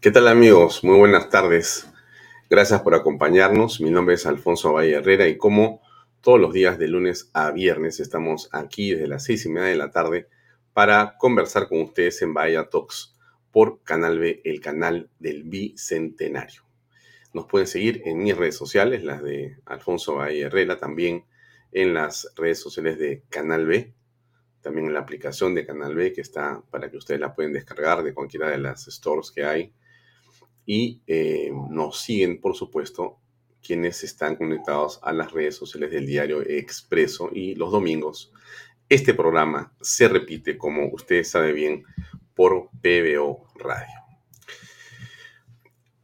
¿Qué tal amigos? Muy buenas tardes. Gracias por acompañarnos. Mi nombre es Alfonso Valle Herrera y como todos los días de lunes a viernes estamos aquí desde las seis y media de la tarde para conversar con ustedes en Bahía Talks por Canal B, el canal del Bicentenario. Nos pueden seguir en mis redes sociales, las de Alfonso Valle Herrera, también en las redes sociales de Canal B, también en la aplicación de Canal B que está para que ustedes la pueden descargar de cualquiera de las stores que hay y eh, nos siguen, por supuesto, quienes están conectados a las redes sociales del diario Expreso y los domingos. Este programa se repite, como ustedes saben bien, por PBO Radio.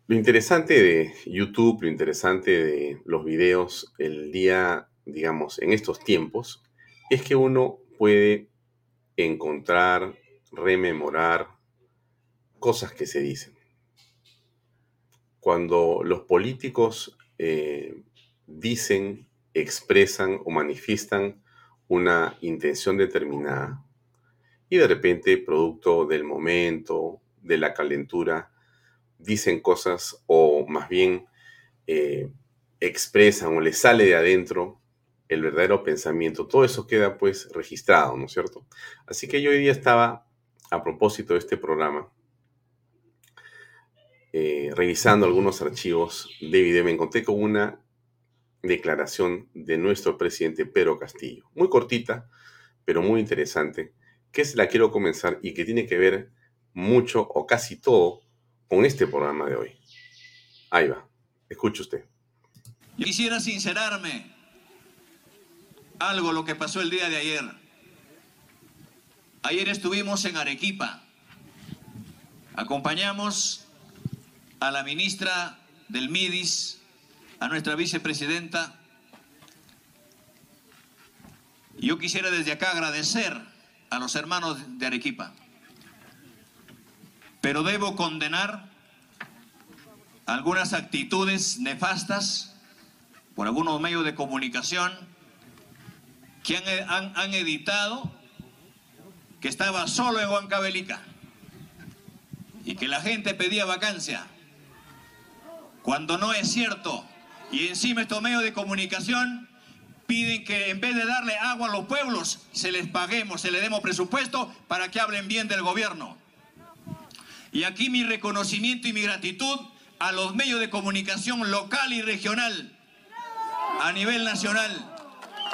Lo interesante de YouTube, lo interesante de los videos el día, digamos, en estos tiempos, es que uno puede encontrar, rememorar cosas que se dicen cuando los políticos eh, dicen, expresan o manifiestan una intención determinada y de repente, producto del momento, de la calentura, dicen cosas o más bien eh, expresan o les sale de adentro el verdadero pensamiento, todo eso queda pues registrado, ¿no es cierto? Así que yo hoy día estaba, a propósito de este programa, eh, revisando algunos archivos de video, me encontré con una declaración de nuestro presidente Pedro Castillo. Muy cortita, pero muy interesante, que se la quiero comenzar y que tiene que ver mucho o casi todo con este programa de hoy. Ahí va, escuche usted. Quisiera sincerarme algo lo que pasó el día de ayer. Ayer estuvimos en Arequipa. Acompañamos a la ministra del MIDIS, a nuestra vicepresidenta. Yo quisiera desde acá agradecer a los hermanos de Arequipa, pero debo condenar algunas actitudes nefastas por algunos medios de comunicación que han, editado que estaba solo en Huancavelica y que la gente pedía vacancia cuando no es cierto. Y encima estos medios de comunicación piden que en vez de darle agua a los pueblos, se les paguemos, se les demos presupuesto para que hablen bien del gobierno. Y aquí mi reconocimiento y mi gratitud a los medios de comunicación local y regional, a nivel nacional.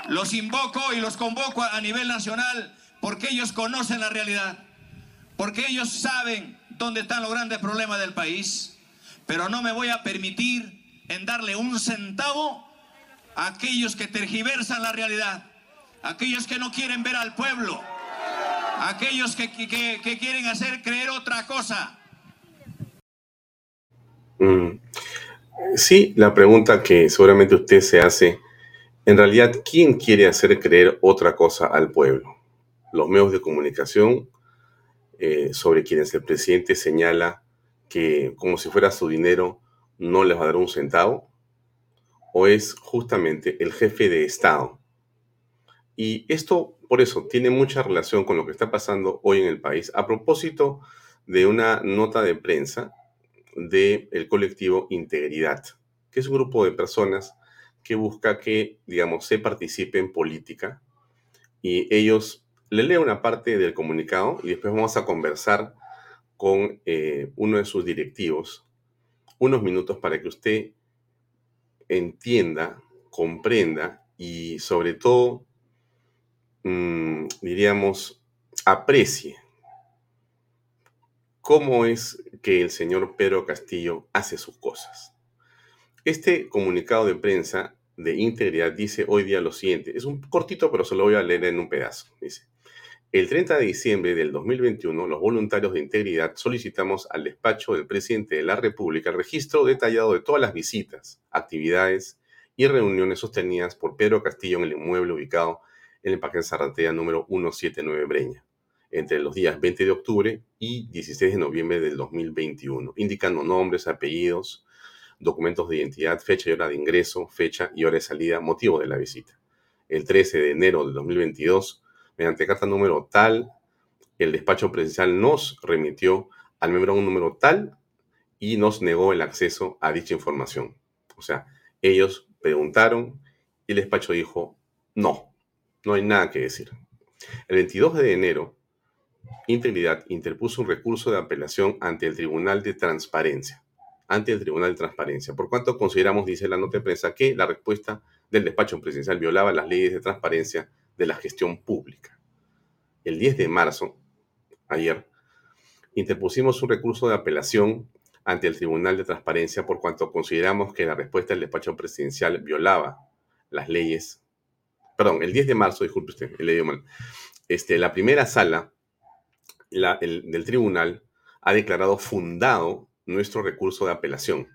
Los invoco y los convoco a nivel nacional porque ellos conocen la realidad, porque ellos saben dónde están los grandes problemas del país pero no me voy a permitir en darle un centavo a aquellos que tergiversan la realidad, aquellos que no quieren ver al pueblo, aquellos que, quieren hacer creer otra cosa. Mm. Sí, la pregunta que seguramente usted se hace, en realidad, ¿quién quiere hacer creer otra cosa al pueblo? Los medios de comunicación eh, sobre quienes el presidente señala que como si fuera su dinero no les va a dar un centavo? o es justamente el jefe de Estado. Y esto, por eso, tiene mucha relación con lo que está pasando hoy en el país. A propósito de una nota de prensa del colectivo Integridad, que es un grupo de personas que busca que, digamos, se participe en política. Y ellos, le leo una parte del comunicado y después vamos a conversar con eh, uno de sus directivos unos minutos para que usted entienda, comprenda y sobre todo, mm, diríamos, aprecie cómo es que el señor Pedro Castillo hace sus cosas. Este comunicado de prensa de integridad dice hoy día lo siguiente. Es un cortito, pero se lo voy a leer en un pedazo. Dice, el 30 de diciembre del 2021, los voluntarios de integridad solicitamos al despacho del presidente de la República el registro detallado de todas las visitas, actividades y reuniones sostenidas por Pedro Castillo en el inmueble ubicado en el Parque Zarratea número 179 Breña, entre los días 20 de octubre y 16 de noviembre del 2021, indicando nombres, apellidos, documentos de identidad, fecha y hora de ingreso, fecha y hora de salida, motivo de la visita. El 13 de enero del 2022, mediante carta número tal, el despacho presidencial nos remitió al membrane número tal y nos negó el acceso a dicha información. O sea, ellos preguntaron y el despacho dijo, no, no hay nada que decir. El 22 de enero, Integridad interpuso un recurso de apelación ante el Tribunal de Transparencia, ante el Tribunal de Transparencia, por cuanto consideramos, dice la nota de prensa, que la respuesta del despacho presidencial violaba las leyes de transparencia de la gestión pública. El 10 de marzo, ayer, interpusimos un recurso de apelación ante el Tribunal de Transparencia por cuanto consideramos que la respuesta del despacho presidencial violaba las leyes. Perdón, el 10 de marzo, disculpe usted, he leído mal. Este, la primera sala del tribunal ha declarado fundado nuestro recurso de apelación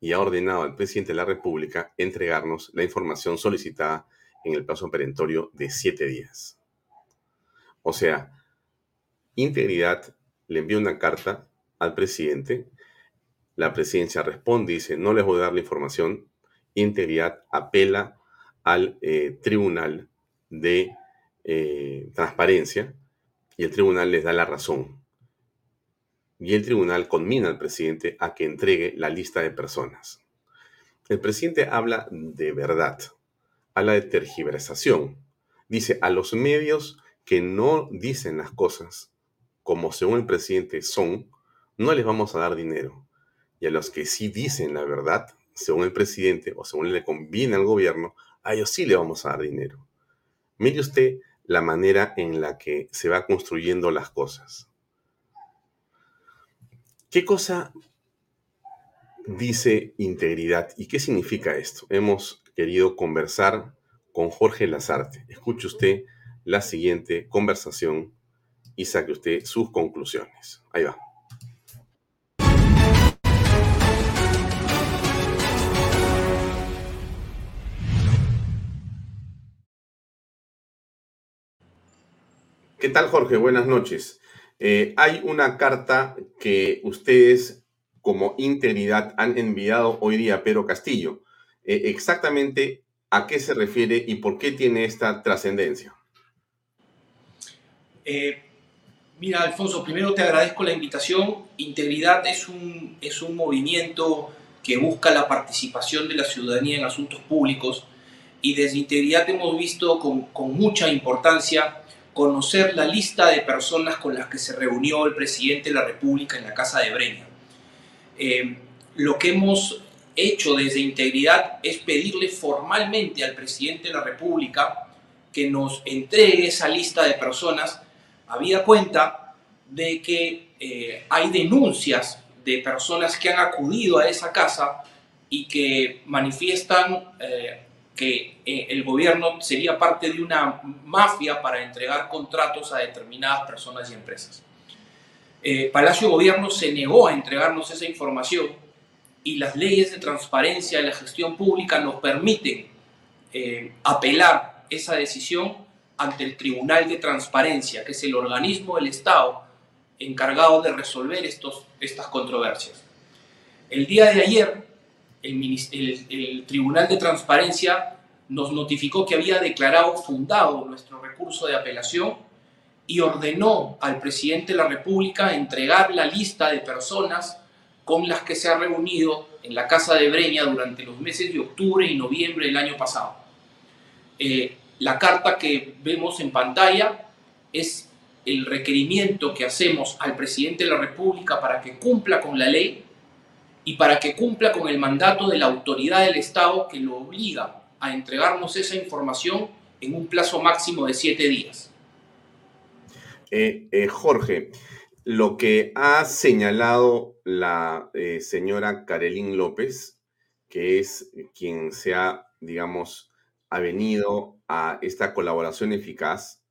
y ha ordenado al presidente de la República entregarnos la información solicitada en el plazo perentorio de siete días. O sea, Integridad le envió una carta al presidente, la presidencia responde y dice, no les voy a dar la información, Integridad apela al eh, Tribunal de eh, Transparencia y el tribunal les da la razón. Y el tribunal conmina al presidente a que entregue la lista de personas. El presidente habla de verdad a la de tergiversación. Dice, a los medios que no dicen las cosas como según el presidente son, no les vamos a dar dinero. Y a los que sí dicen la verdad, según el presidente o según le conviene al gobierno, a ellos sí le vamos a dar dinero. Mire usted la manera en la que se va construyendo las cosas. ¿Qué cosa dice integridad y qué significa esto? Hemos querido conversar con Jorge Lazarte. Escuche usted la siguiente conversación y saque usted sus conclusiones. Ahí va. ¿Qué tal, Jorge? Buenas noches. Eh, hay una carta que ustedes como integridad han enviado hoy día a Pedro Castillo. Eh, exactamente a qué se refiere y por qué tiene esta trascendencia. Eh, mira, Alfonso, primero te agradezco la invitación. Integridad es un, es un movimiento que busca la participación de la ciudadanía en asuntos públicos y desde Integridad hemos visto con, con mucha importancia conocer la lista de personas con las que se reunió el presidente de la República en la Casa de Breña. Eh, lo que hemos hecho desde Integridad es pedirle formalmente al presidente de la República que nos entregue esa lista de personas, habida cuenta de que eh, hay denuncias de personas que han acudido a esa casa y que manifiestan eh, que eh, el gobierno sería parte de una mafia para entregar contratos a determinadas personas y empresas. Palacio Gobierno se negó a entregarnos esa información y las leyes de transparencia de la gestión pública nos permiten eh, apelar esa decisión ante el Tribunal de Transparencia, que es el organismo del Estado encargado de resolver estos, estas controversias. El día de ayer, el, Tribunal de Transparencia nos notificó que había declarado fundado nuestro recurso de apelación y ordenó al presidente de la República entregar la lista de personas con las que se ha reunido en la Casa de Breña durante los meses de octubre y noviembre del año pasado. Eh, la carta que vemos en pantalla es el requerimiento que hacemos al presidente de la República para que cumpla con la ley y para que cumpla con el mandato de la autoridad del Estado que lo obliga a entregarnos esa información en un plazo máximo de siete días. Eh, eh, Jorge, lo que ha señalado la eh, señora Carolín López, que es quien se ha, digamos, ha venido a esta colaboración eficaz,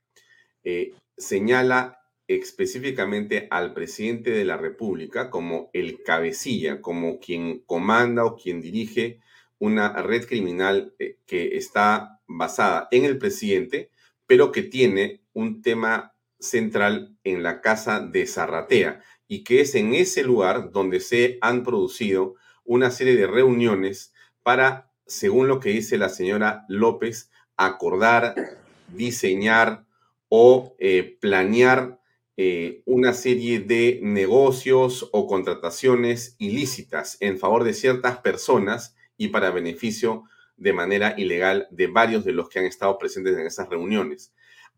señala específicamente al presidente de la República como el cabecilla, como quien comanda o quien dirige una red criminal eh, que está basada en el presidente, pero que tiene un tema central en la casa de Zarratea y que es en ese lugar donde se han producido una serie de reuniones para, según lo que dice la señora López, acordar, diseñar o eh, planear eh, una serie de negocios o contrataciones ilícitas en favor de ciertas personas y para beneficio de manera ilegal de varios de los que han estado presentes en esas reuniones.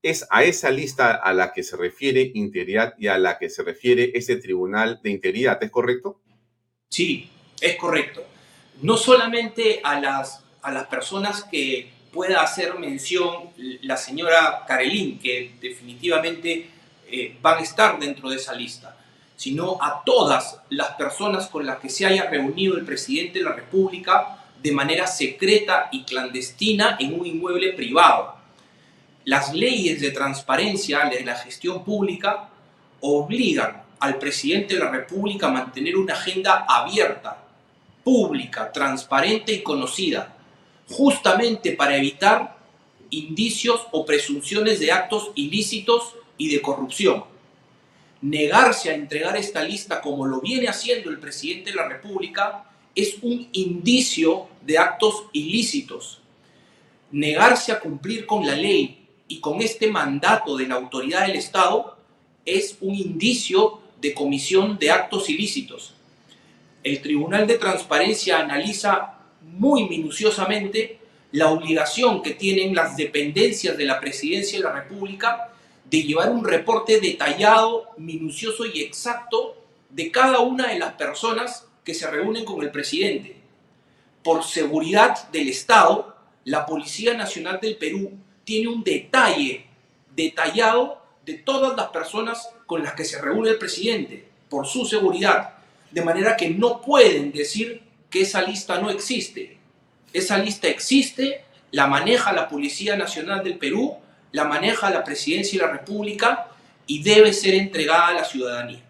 Es a esa lista a la que se refiere Integridad y a la que se refiere ese Tribunal de Integridad, ¿es correcto? Sí, es correcto. No solamente a las, a las personas que pueda hacer mención la señora Carelín, que definitivamente eh, van a estar dentro de esa lista, sino a todas las personas con las que se haya reunido el presidente de la República de manera secreta y clandestina en un inmueble privado. Las leyes de transparencia de la gestión pública obligan al presidente de la República a mantener una agenda abierta, pública, transparente y conocida, justamente para evitar indicios o presunciones de actos ilícitos y de corrupción. Negarse a entregar esta lista como lo viene haciendo el presidente de la República es un indicio de actos ilícitos. Negarse a cumplir con la ley y con este mandato de la autoridad del Estado es un indicio de comisión de actos ilícitos. El Tribunal de Transparencia analiza muy minuciosamente la obligación que tienen las dependencias de la Presidencia de la República de llevar un reporte detallado, minucioso y exacto de cada una de las personas que se reúnen con el presidente. Por seguridad del Estado, la Policía Nacional del Perú tiene un detalle detallado de todas las personas con las que se reúne el presidente, por su seguridad, de manera que no pueden decir que esa lista no existe. Esa lista existe, la maneja la Policía Nacional del Perú la maneja la presidencia y la república y debe ser entregada a la ciudadanía.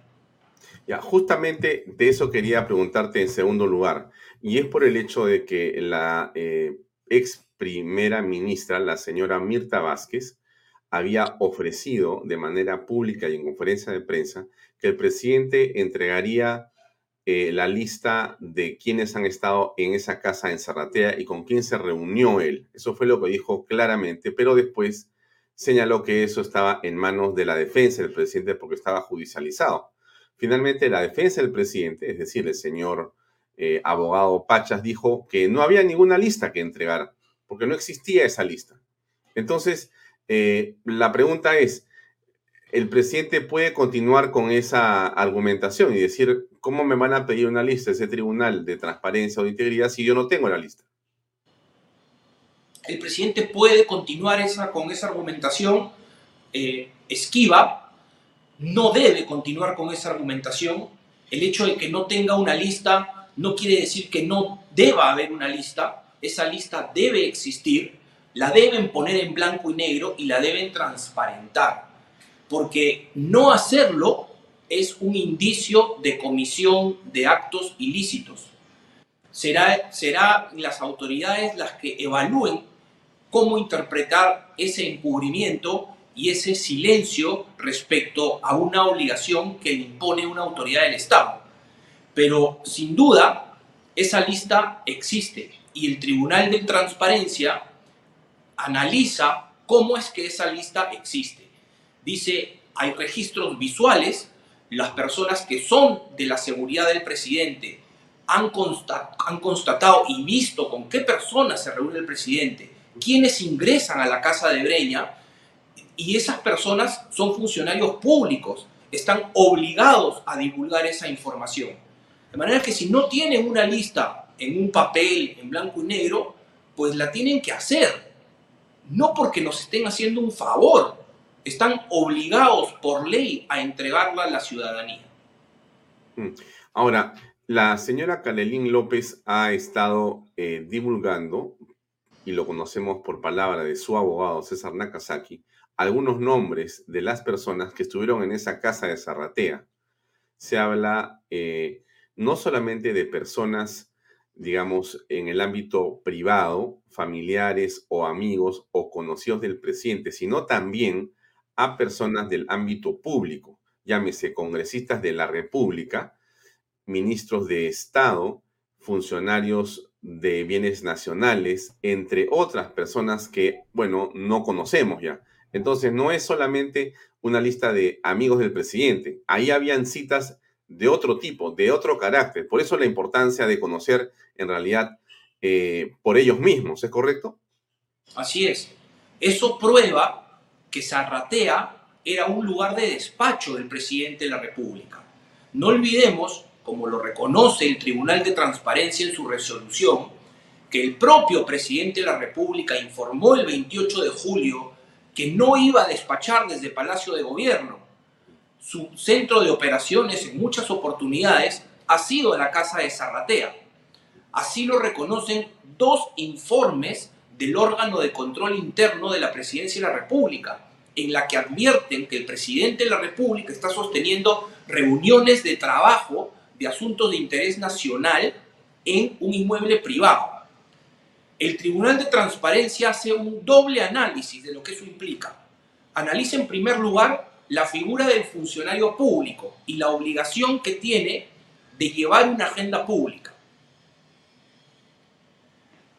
Ya, justamente de eso quería preguntarte en segundo lugar, y es por el hecho de que la eh, ex primera ministra, la señora Mirta Vázquez, había ofrecido de manera pública y en conferencia de prensa que el presidente entregaría eh, la lista de quienes han estado en esa casa en Zarratea y con quién se reunió él. Eso fue lo que dijo claramente, pero después señaló que eso estaba en manos de la defensa del presidente porque estaba judicializado. Finalmente, la defensa del presidente, es decir, el señor eh, abogado Pachas, dijo que no había ninguna lista que entregar, porque no existía esa lista. Entonces, eh, la pregunta es, ¿el presidente puede continuar con esa argumentación y decir, ¿cómo me van a pedir una lista ese tribunal de transparencia o de integridad si yo no tengo la lista? el presidente puede continuar esa, con esa argumentación eh, esquiva, no debe continuar con esa argumentación. El hecho de que no tenga una lista no quiere decir que no deba haber una lista. Esa lista debe existir, la deben poner en blanco y negro y la deben transparentar. Porque no hacerlo es un indicio de comisión de actos ilícitos. Será, será las autoridades las que evalúen cómo interpretar ese encubrimiento y ese silencio respecto a una obligación que impone una autoridad del Estado. Pero sin duda, esa lista existe y el Tribunal de Transparencia analiza cómo es que esa lista existe. Dice, hay registros visuales, las personas que son de la seguridad del presidente han, constatado y visto con qué personas se reúne el presidente, quiénes ingresan a la casa de Breña, y esas personas son funcionarios públicos, están obligados a divulgar esa información. De manera que si no tienen una lista en un papel en blanco y negro, pues la tienen que hacer. No porque nos estén haciendo un favor, están obligados por ley a entregarla a la ciudadanía. Mm. Ahora, la señora Canelín López ha estado eh, divulgando, y lo conocemos por palabra de su abogado César Nakazaki, algunos nombres de las personas que estuvieron en esa casa de Zarratea. Se habla eh, no solamente de personas, digamos, en el ámbito privado, familiares o amigos o conocidos del presidente, sino también a personas del ámbito público, llámese congresistas de la República, ministros de Estado, funcionarios de bienes nacionales, entre otras personas que, bueno, no conocemos ya. Entonces, no es solamente una lista de amigos del presidente, ahí habían citas de otro tipo, de otro carácter. Por eso la importancia de conocer en realidad eh, por ellos mismos, ¿es correcto? Así es. Eso prueba que Zarratea era un lugar de despacho del presidente de la República. No olvidemos como lo reconoce el Tribunal de Transparencia en su resolución, que el propio presidente de la República informó el 28 de julio que no iba a despachar desde Palacio de Gobierno. Su centro de operaciones en muchas oportunidades ha sido la Casa de Zarratea. Así lo reconocen dos informes del órgano de control interno de la Presidencia de la República, en la que advierten que el presidente de la República está sosteniendo reuniones de trabajo de asuntos de interés nacional en un inmueble privado. El Tribunal de Transparencia hace un doble análisis de lo que eso implica. Analiza en primer lugar la figura del funcionario público y la obligación que tiene de llevar una agenda pública.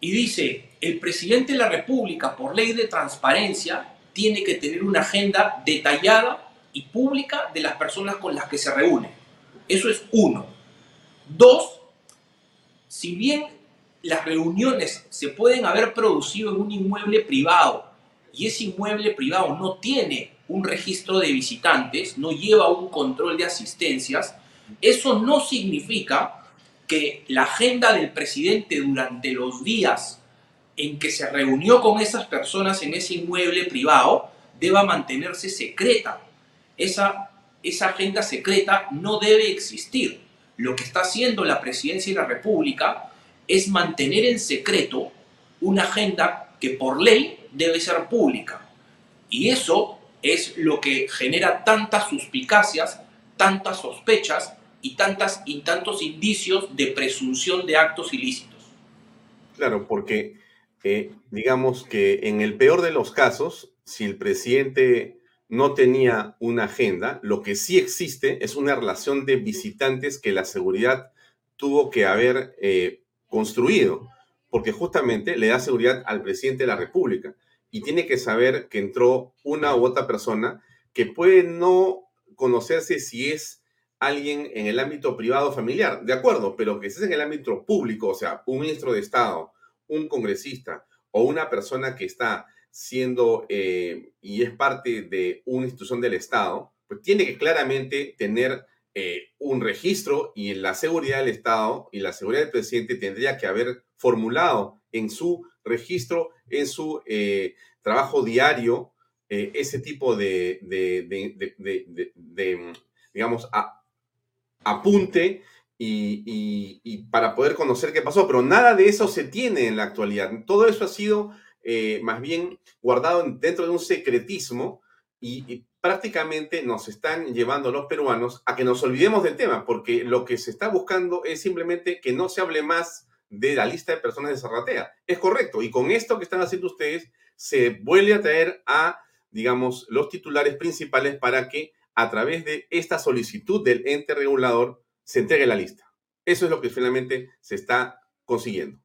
Y dice, el presidente de la República, por ley de transparencia, tiene que tener una agenda detallada y pública de las personas con las que se reúne. Eso es uno. Dos, si bien las reuniones se pueden haber producido en un inmueble privado y ese inmueble privado no tiene un registro de visitantes, no lleva un control de asistencias, eso no significa que la agenda del presidente durante los días en que se reunió con esas personas en ese inmueble privado deba mantenerse secreta. Esa, esa agenda secreta no debe existir. Lo que está haciendo la presidencia de la República es mantener en secreto una agenda que por ley debe ser pública. Y eso es lo que genera tantas suspicacias, tantas sospechas y, tantas, y tantos indicios de presunción de actos ilícitos. Claro, porque eh, digamos que en el peor de los casos, si el presidente no tenía una agenda, lo que sí existe es una relación de visitantes que la seguridad tuvo que haber eh, construido, porque justamente le da seguridad al presidente de la República y tiene que saber que entró una u otra persona que puede no conocerse si es alguien en el ámbito privado familiar, de acuerdo, pero que esté en el ámbito público, o sea, un ministro de Estado, un congresista o una persona que está siendo eh, y es parte de una institución del Estado, pues tiene que claramente tener eh, un registro y la seguridad del Estado y la seguridad del presidente tendría que haber formulado en su registro, en su eh, trabajo diario, eh, ese tipo de, digamos, apunte y, para poder conocer qué pasó. Pero nada de eso se tiene en la actualidad. Todo eso ha sido más bien guardado dentro de un secretismo y, prácticamente nos están llevando los peruanos a que nos olvidemos del tema, porque lo que se está buscando es simplemente que no se hable más de la lista de personas de Zarratea. Es correcto, y con esto que están haciendo ustedes, se vuelve a traer a, digamos, los titulares principales para que a través de esta solicitud del ente regulador se entregue la lista. Eso es lo que finalmente se está consiguiendo.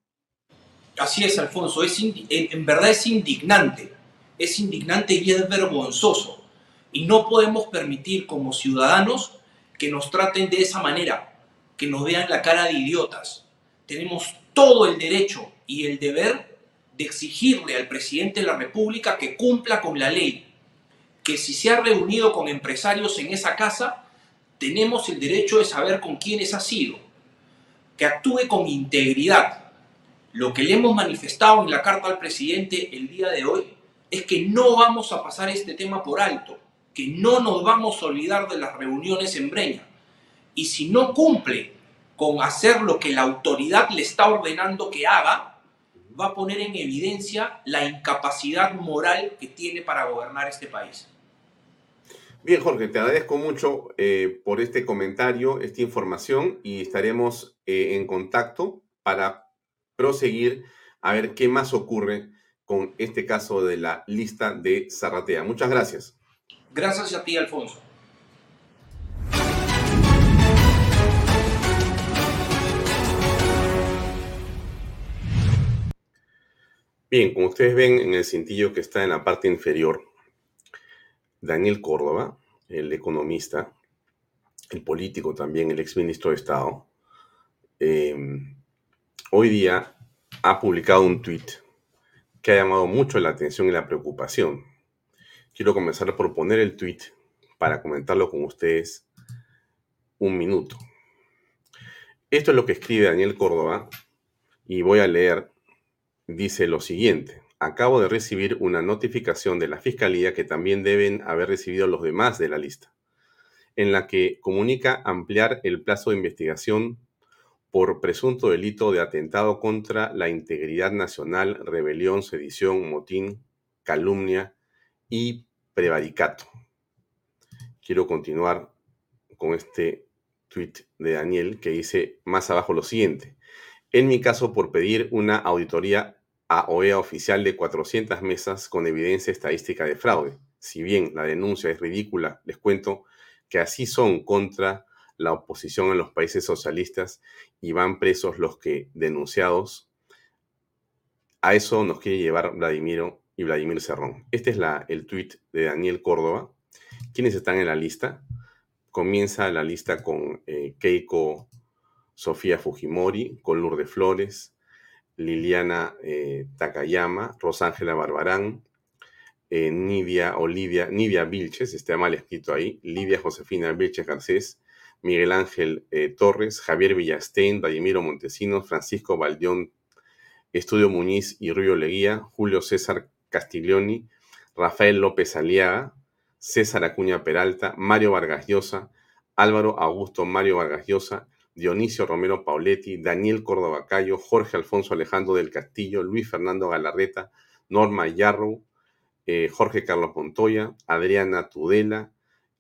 Así es, Alfonso, es en verdad es indignante, es indignante y es vergonzoso. Y no podemos permitir como ciudadanos que nos traten de esa manera, que nos vean la cara de idiotas. Tenemos todo el derecho y el deber de exigirle al presidente de la República que cumpla con la ley, que si se ha reunido con empresarios en esa casa, tenemos el derecho de saber con quiénes ha sido, que actúe con integridad. Lo que le hemos manifestado en la carta al presidente el día de hoy es que no vamos a pasar este tema por alto, que no nos vamos a olvidar de las reuniones en Breña. Y si no cumple con hacer lo que la autoridad le está ordenando que haga, va a poner en evidencia la incapacidad moral que tiene para gobernar este país. Bien, Jorge, te agradezco mucho eh, por este comentario, esta información y estaremos eh, en contacto para proseguir a ver qué más ocurre con este caso de la lista de Zarratea. Muchas gracias. Gracias a ti, Alfonso. Bien, como ustedes ven en el cintillo que está en la parte inferior, Daniel Córdoba, el economista, el político también, el exministro de Estado, eh, hoy día ha publicado un tuit que ha llamado mucho la atención y la preocupación. Quiero comenzar por poner el tuit para comentarlo con ustedes un minuto. Esto es lo que escribe Daniel Córdoba y voy a leer. Dice lo siguiente. Acabo de recibir una notificación de la Fiscalía que también deben haber recibido los demás de la lista, en la que comunica ampliar el plazo de investigación por presunto delito de atentado contra la integridad nacional, rebelión, sedición, motín, calumnia y prevaricato. Quiero continuar con este tweet de Daniel que dice más abajo lo siguiente. En mi caso, por pedir una auditoría a OEA oficial de 400 mesas con evidencia estadística de fraude. Si bien la denuncia es ridícula, les cuento que así son contra la oposición en los países socialistas y van presos los que denunciados. A eso nos quiere llevar Vladimiro y Vladimir Cerrón. Este es el tuit de Daniel Córdoba. ¿Quiénes están en la lista? Comienza la lista con eh, Keiko Sofía Fujimori, con Lourdes Flores, Liliana eh, Takayama, Rosángela Barbarán, eh, Nidia Olivia, Nidia Vilches, está mal escrito ahí, Lidia Josefina Vilches Garcés, Miguel Ángel Torres, Javier Villastein, Vladimiro Montesinos, Francisco Valdión, Estudio Muñiz y Rubio Leguía, Julio César Castiglioni, Rafael López Aliaga, César Acuña Peralta, Mario Vargas Llosa, Álvaro Augusto Mario Vargas Llosa, Dionisio Romero Pauletti, Daniel Córdoba Cayo, Jorge Alfonso Alejandro del Castillo, Luis Fernando Galarreta, Norma Yarrow, eh, Jorge Carlos Montoya, Adriana Tudela,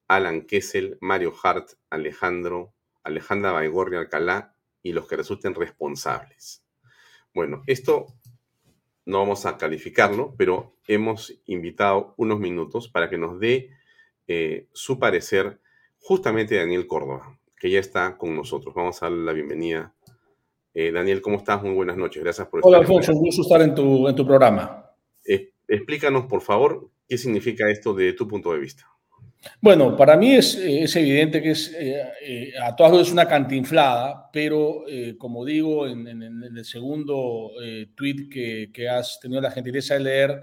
Alan Kessel, Mario Hart, Alejandro, Alejandra Baigorri Alcalá y los que resulten responsables. Bueno, esto no vamos a calificarlo, pero hemos invitado unos minutos para que nos dé eh, su parecer justamente Daniel Córdoba, que ya está con nosotros. Vamos a darle la bienvenida. Eh, Daniel, ¿cómo estás? Muy buenas noches. Gracias por estar Hola, Alfonso. Un gusto estar en tu, en tu programa. Eh, explícanos, por favor, qué significa esto de tu punto de vista. Bueno, para mí es, evidente que es eh, a todas luces una cantinflada, pero como digo en, el segundo tweet que, has tenido la gentileza de leer,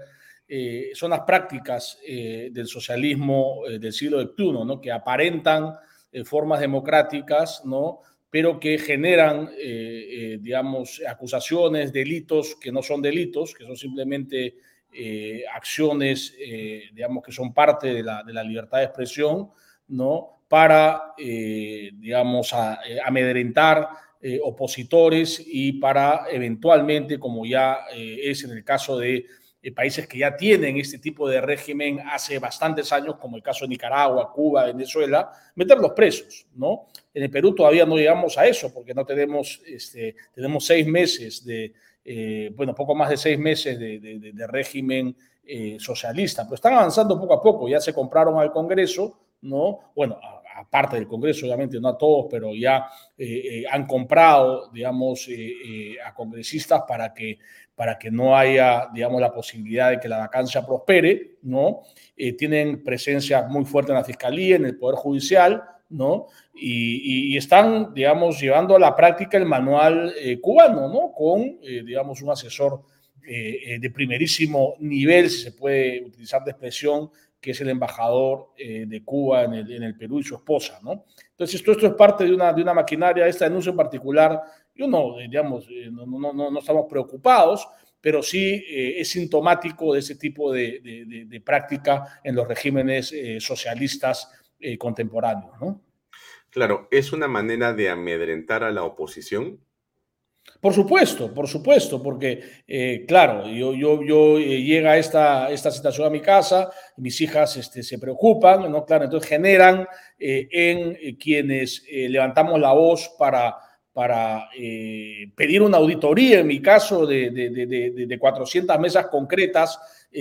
son las prácticas del socialismo del siglo XXI, ¿no? que aparentan formas democráticas, ¿no? pero que generan, digamos, acusaciones, delitos que no son delitos, que son simplemente eh, acciones, eh, digamos, que son parte de la, libertad de expresión, ¿no? Para, eh, digamos, amedrentar opositores y para eventualmente, como ya es en el caso de países que ya tienen este tipo de régimen hace bastantes años, como el caso de Nicaragua, Cuba, Venezuela, meterlos presos, ¿no? En el Perú todavía no llegamos a eso porque no tenemos, este, tenemos seis meses de, eh, bueno, poco más de seis meses de, régimen eh, socialista, pero están avanzando poco a poco, ya se compraron al Congreso, ¿no? Bueno, parte del Congreso, obviamente no a todos, pero ya han comprado, digamos, a congresistas para que, para que no haya, digamos, la posibilidad de que la vacancia prospere, ¿no? tienen presencia muy fuerte en la Fiscalía, en el Poder Judicial, ¿no? Y, están, digamos, llevando a la práctica el manual cubano, ¿no? Con, digamos, un asesor eh, eh, de primerísimo nivel, si se puede utilizar de expresión, que es el embajador eh, de Cuba en el, en el, Perú y su esposa, ¿no? Entonces, esto, esto es parte de una, de una maquinaria, esta denuncia en particular, yo no, digamos, no, no, no, no estamos preocupados, pero sí es sintomático de ese tipo de, de práctica en los regímenes socialistas contemporáneos, ¿no? Claro, ¿es una manera de amedrentar a la oposición? Por supuesto, por supuesto, porque, eh, claro, yo, yo, yo eh, llega esta, esta situación a mi casa, mis hijas este, se preocupan, ¿no? Claro, entonces generan eh, en quienes levantamos la voz para, para pedir una auditoría, en mi caso, de, de, de, de 400 mesas concretas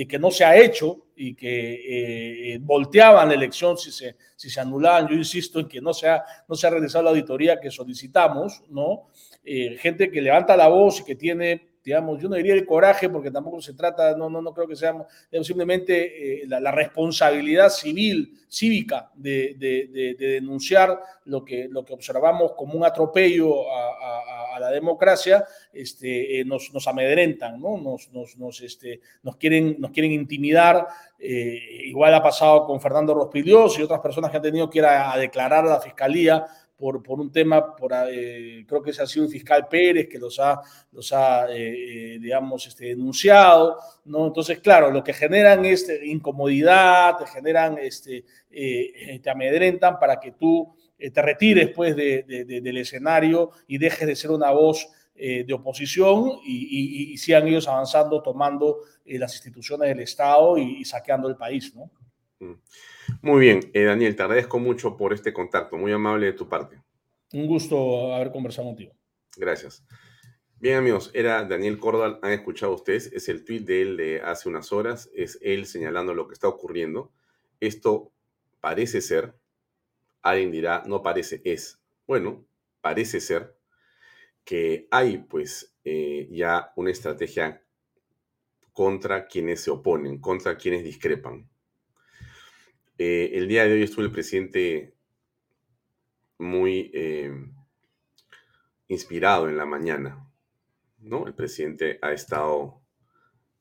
que no se ha hecho y que volteaban la elección si se, si se anulaban. Yo insisto en que no se ha, no se ha realizado la auditoría que solicitamos, ¿no? Eh, gente que levanta la voz y que tiene, digamos, yo no diría el coraje, porque tampoco se trata, no, no, no creo que sea simplemente eh, la, responsabilidad civil, cívica, de, de, denunciar lo que, lo que observamos como un atropello a, a, la democracia, este, eh, nos, nos, amedrentan, ¿no? nos, nos, este, nos, quieren, nos quieren intimidar. igual ha pasado con Fernando Rospilios y otras personas que han tenido que ir a declarar a la fiscalía por, por un tema, por, eh, creo que es ha sido el fiscal Pérez que los ha, los ha eh, eh, digamos, este, denunciado, ¿no? Entonces, claro, lo que generan es incomodidad, te generan, este, te amedrentan para que tú te retires, pues, de, del escenario y dejes de ser una voz de oposición y, y, sigan ellos avanzando, tomando las instituciones del Estado y, saqueando el país, ¿no? Mm. Muy bien, eh, Daniel, te agradezco mucho por este contacto, muy amable de tu parte. Un gusto haber conversado contigo. Gracias. Bien, amigos, era Daniel Cordal, han escuchado ustedes, es el tweet de él de hace unas horas, es él señalando lo que está ocurriendo. Esto parece ser, alguien dirá, no parece, es. Bueno, parece ser que hay pues eh, ya una estrategia contra quienes se oponen, contra quienes discrepan. Eh, el día de hoy estuvo el presidente muy eh, inspirado en la mañana, ¿no? El presidente ha estado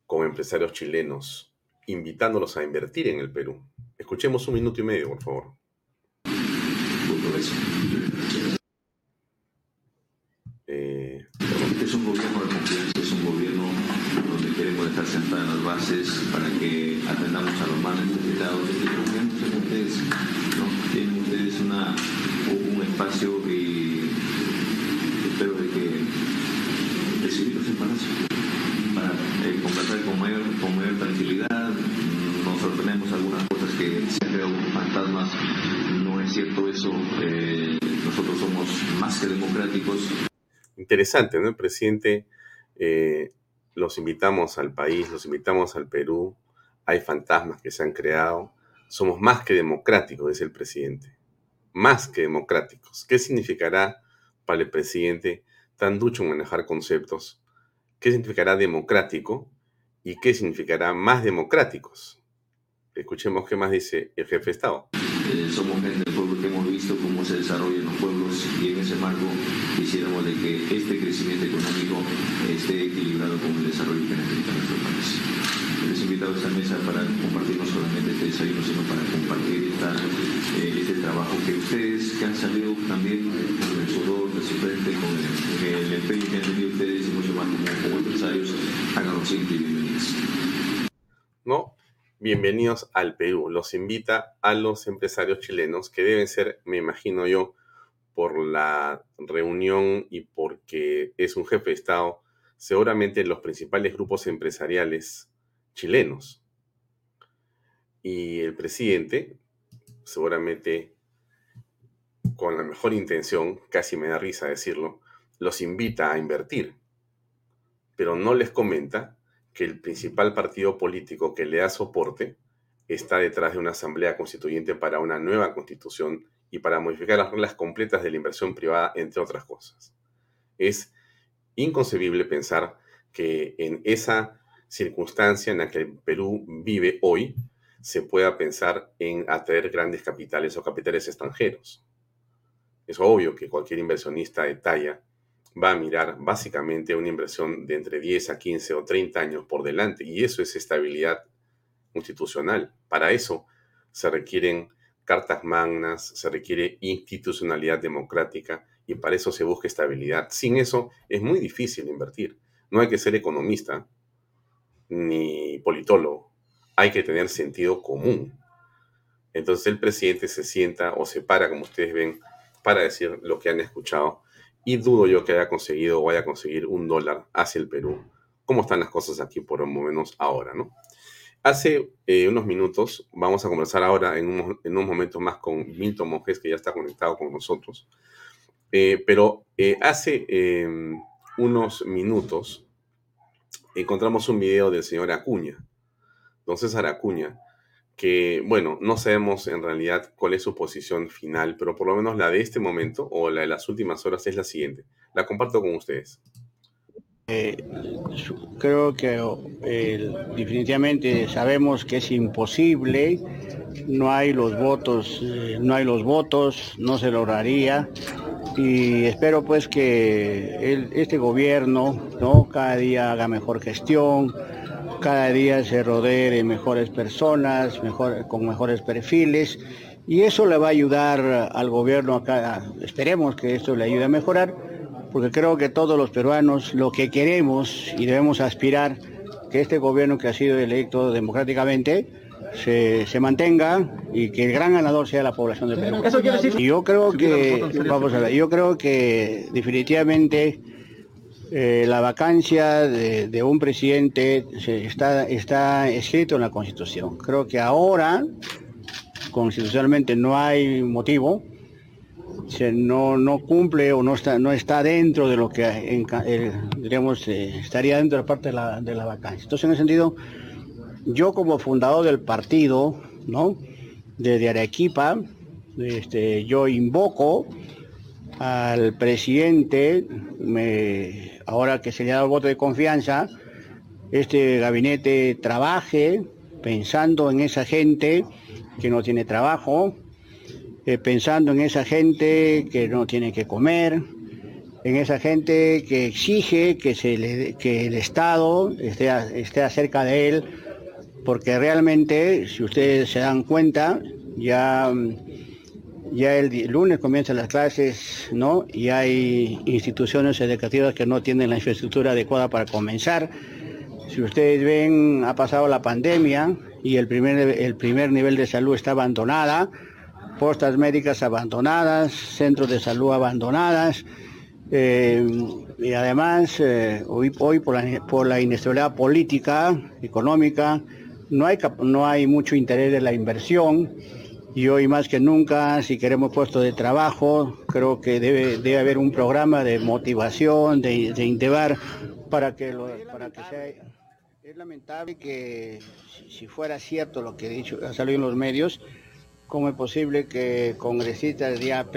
con empresarios chilenos invitándolos a invertir en el Perú. Escuchemos un minuto y medio, por favor. Eh, este es un gobierno de confianza, es un gobierno donde queremos estar sentados en las bases para que atendamos a los más necesitados tienen ustedes una, un espacio y espero de que recibirlos en Palacio para eh, conversar con mayor, con mayor tranquilidad. Nos sorprendemos algunas cosas que se han creado fantasmas. No es cierto eso. Eh, nosotros somos más que democráticos. Interesante, ¿no? Presidente, eh, los invitamos al país, los invitamos al Perú. Hay fantasmas que se han creado somos más que democráticos, dice el presidente. Más que democráticos. ¿Qué significará para el presidente tan ducho en manejar conceptos? ¿Qué significará democrático? ¿Y qué significará más democráticos? Escuchemos qué más dice el jefe de Estado. Eh, somos gente visto cómo se desarrollan los pueblos y en ese marco quisiéramos de que este crecimiento económico esté equilibrado con el desarrollo que necesita nuestro país les he invitado a esta mesa para compartir no solamente este desayuno, sino para compartir esta, eh, este trabajo que ustedes, que han salido también con el sudor de su frente, con el, empeño que han tenido ustedes y mucho más como, empresarios, hagan los y bienvenidos. ¿No? Bienvenidos al Perú. Los invita a los empresarios chilenos que deben ser, me imagino yo, por la reunión y porque es un jefe de Estado, seguramente los principales grupos empresariales chilenos. Y el presidente, seguramente con la mejor intención, casi me da risa decirlo, los invita a invertir, pero no les comenta que el principal partido político que le da soporte está detrás de una asamblea constituyente para una nueva constitución y para modificar las reglas completas de la inversión privada, entre otras cosas. Es inconcebible pensar que en esa circunstancia en la que el Perú vive hoy, se pueda pensar en atraer grandes capitales o capitales extranjeros. Es obvio que cualquier inversionista de talla va a mirar básicamente una inversión de entre 10 a 15 o 30 años por delante y eso es estabilidad institucional. Para eso se requieren cartas magnas, se requiere institucionalidad democrática y para eso se busca estabilidad. Sin eso es muy difícil invertir. No hay que ser economista ni politólogo, hay que tener sentido común. Entonces el presidente se sienta o se para, como ustedes ven, para decir lo que han escuchado y dudo yo que haya conseguido o vaya a conseguir un dólar hacia el Perú. ¿Cómo están las cosas aquí por lo menos ahora, no? Hace eh, unos minutos, vamos a conversar ahora en, un, en unos momentos más con Milton Monjes, que ya está conectado con nosotros. Eh, pero eh, hace em, unos minutos encontramos un video del señor Acuña, don César Acuña, que, bueno, no sabemos en realidad cuál es su posición final, pero por lo menos la de este momento o la de las últimas horas es la siguiente. La comparto con ustedes. Eh, creo que eh, definitivamente sabemos que es imposible, no hay los votos, eh, no hay los votos, no se lograría y espero pues que este gobierno, no, cada día haga mejor gestión, cada día se rodee de mejores personas, mejor, con mejores perfiles, y eso le va a ayudar al gobierno acá, esperemos que esto le ayude a mejorar, porque creo que todos los peruanos lo que queremos y debemos aspirar que este gobierno que ha sido electo democráticamente se, se mantenga y que el gran ganador sea la población de Perú. Y yo creo que, vamos a ver, yo creo que definitivamente eh, la vacancia de, un presidente está, está escrito en la Constitución. Creo que ahora, constitucionalmente, no hay motivo, no, no cumple o no está, no está dentro de lo que, eh, estaría dentro de parte de la, de la vacancia. Entonces, en ese sentido, yo como fundador del partido, ¿no? Desde Arequipa, este, yo invoco al presidente, me, ahora que se le ha dado el voto de confianza, este gabinete trabaje pensando en esa gente que no tiene trabajo, eh, pensando en esa gente que no tiene que comer, en esa gente que exige que, que el Estado esté, esté cerca de él, porque realmente, si ustedes se dan cuenta, ya ya el lunes comienzan las clases, ¿no? Y hay instituciones educativas que no tienen la infraestructura adecuada para comenzar. Si ustedes ven, ha pasado la pandemia y el primer, el primer nivel de salud está abandonada, postas médicas abandonadas, centros de salud abandonadas. Eh, y además, eh, hoy, hoy por, la, por la inestabilidad política, económica, no hay, no hay mucho interés de la inversión y hoy más que nunca, si queremos puesto de trabajo, creo que debe, debe haber un programa de motivación, de, de para que, lo, para que sea... Es lamentable que si fuera cierto lo que he dicho, ha salido en los medios, ¿cómo es posible que congresistas de AP,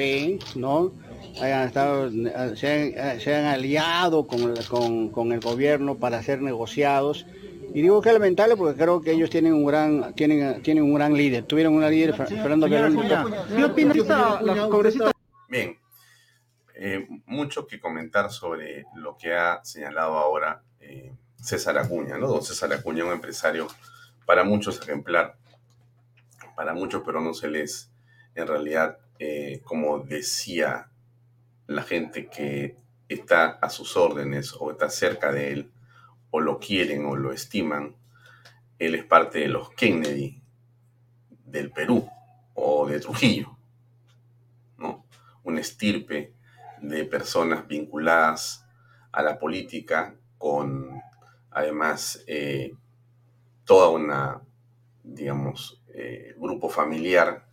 ¿no? hayan estado, se han, aliado con, con, con el gobierno para hacer negociados y digo que es lamentable porque creo que ellos tienen un gran, tienen, tienen un gran líder. Tuvieron una líder, Fernando ¿Qué opina la congresista? Bien, eh, mucho que comentar sobre lo que ha señalado ahora eh, César Acuña, ¿no? Don César Acuña, un empresario para muchos ejemplar, para muchos, pero no se les, en realidad, eh, como decía la gente que está a sus órdenes o está cerca de él, o lo quieren o lo estiman, él es parte de los Kennedy del Perú o de Trujillo, ¿no? Un estirpe de personas vinculadas a la política con además eh, toda una, digamos, eh, grupo familiar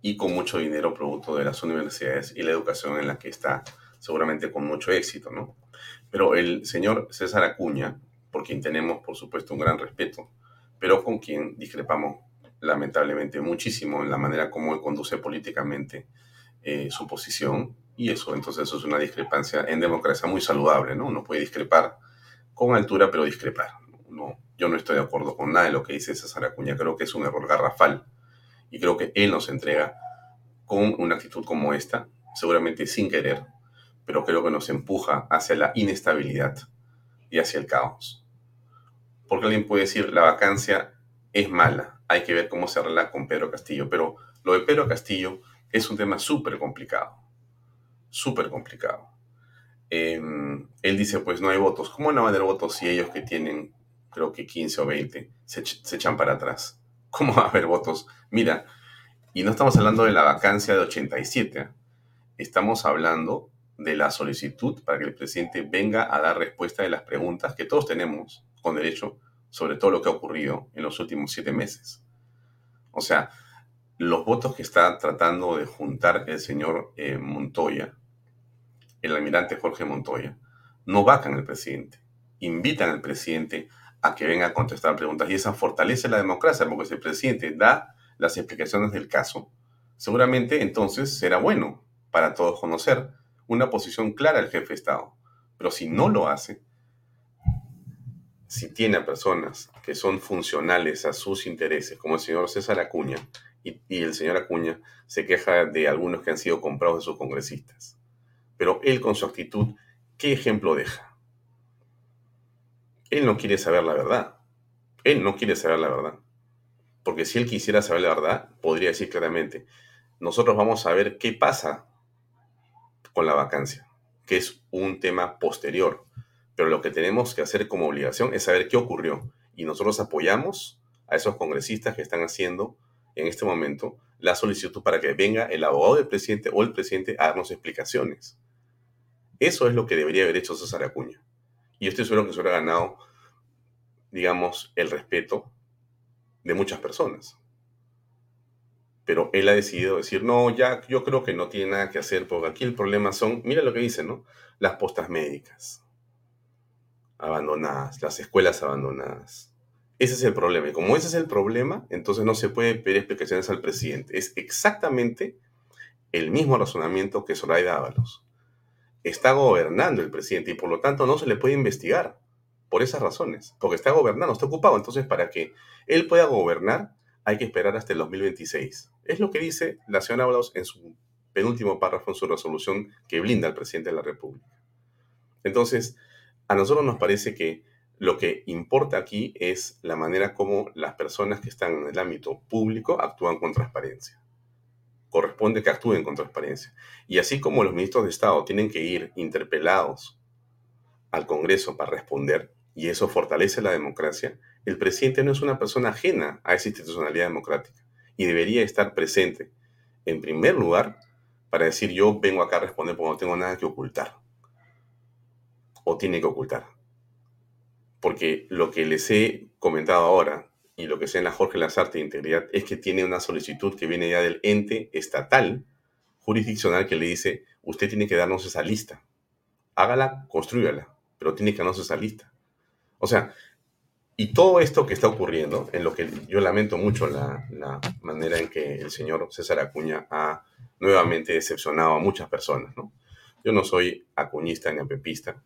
y con mucho dinero producto de las universidades y la educación en la que está seguramente con mucho éxito, ¿no? Pero el señor César Acuña, por quien tenemos, por supuesto, un gran respeto, pero con quien discrepamos lamentablemente, muchísimo en la manera como él conduce políticamente eh, su posición. Y eso, entonces, es una discrepancia en democracia muy saludable, ¿no? Uno puede discrepar con altura, pero discrepar. No, yo no estoy de acuerdo con nada de lo que dice César Acuña. Creo que es un error garrafal. Y creo que él nos entrega con una actitud como esta, seguramente sin querer, pero creo que nos empuja hacia la inestabilidad y hacia el caos. Porque alguien puede decir, la vacancia es mala, hay que ver cómo se arregla con Pedro Castillo, pero lo de Pedro Castillo es un tema súper complicado, súper complicado. Em, él dice, pues no hay votos. ¿Cómo no va a haber votos si ellos que tienen, creo que 15 o 20, se, se echan para atrás? ¿Cómo va a haber votos? Mira, y no estamos hablando de la vacancia de 87, estamos hablando de la solicitud para que el presidente venga a dar respuesta de las preguntas que todos tenemos con derecho sobre todo lo que ha ocurrido en los últimos siete meses. O sea, los votos que está tratando de juntar el señor eh, Montoya, el almirante Jorge Montoya, no vacan al presidente, invitan al presidente a que venga a contestar preguntas y esa fortalece la democracia porque si el presidente da las explicaciones del caso, seguramente entonces será bueno para todos conocer una posición clara del jefe de Estado. Pero si no lo hace, si tiene a personas que son funcionales a sus intereses, como el señor César Acuña, y, el señor Acuña se queja de algunos que han sido comprados de sus congresistas. Pero él con su actitud, ¿qué ejemplo deja? Él no quiere saber la verdad. Él no quiere saber la verdad. Porque si él quisiera saber la verdad, podría decir claramente, nosotros vamos a ver qué pasa con la vacancia, que es un tema posterior. Pero lo que tenemos que hacer como obligación es saber qué ocurrió. Y nosotros apoyamos a esos congresistas que están haciendo en este momento la solicitud para que venga el abogado del presidente o el presidente a darnos explicaciones. Eso es lo que debería haber hecho César Acuña. Y yo estoy seguro que se hubiera ganado, digamos, el respeto de muchas personas. Pero él ha decidido decir, no, ya yo creo que no tiene nada que hacer, porque aquí el problema son, mira lo que dice, ¿no? Las postas médicas abandonadas, las escuelas abandonadas. Ese es el problema. Y como ese es el problema, entonces no se puede pedir explicaciones al presidente. Es exactamente el mismo razonamiento que Zoraida Ábalos. Está gobernando el presidente y por lo tanto no se le puede investigar por esas razones, porque está gobernando, está ocupado. Entonces, para que él pueda gobernar, hay que esperar hasta el 2026. Es lo que dice la señora Ábalos en su penúltimo párrafo en su resolución que blinda al presidente de la República. Entonces, a nosotros nos parece que lo que importa aquí es la manera como las personas que están en el ámbito público actúan con transparencia. Corresponde que actúen con transparencia. Y así como los ministros de Estado tienen que ir interpelados al Congreso para responder, y eso fortalece la democracia, el presidente no es una persona ajena a esa institucionalidad democrática y debería estar presente, en primer lugar, para decir yo vengo acá a responder porque no tengo nada que ocultar o tiene que ocultar. Porque lo que les he comentado ahora y lo que sé en la Jorge Lazarte de Integridad es que tiene una solicitud que viene ya del ente estatal jurisdiccional que le dice, usted tiene que darnos esa lista. Hágala, construyala, pero tiene que darnos esa lista. O sea, y todo esto que está ocurriendo, en lo que yo lamento mucho la, la, manera en que el señor César Acuña ha nuevamente decepcionado a muchas personas, ¿no? Yo no soy acuñista ni apepista,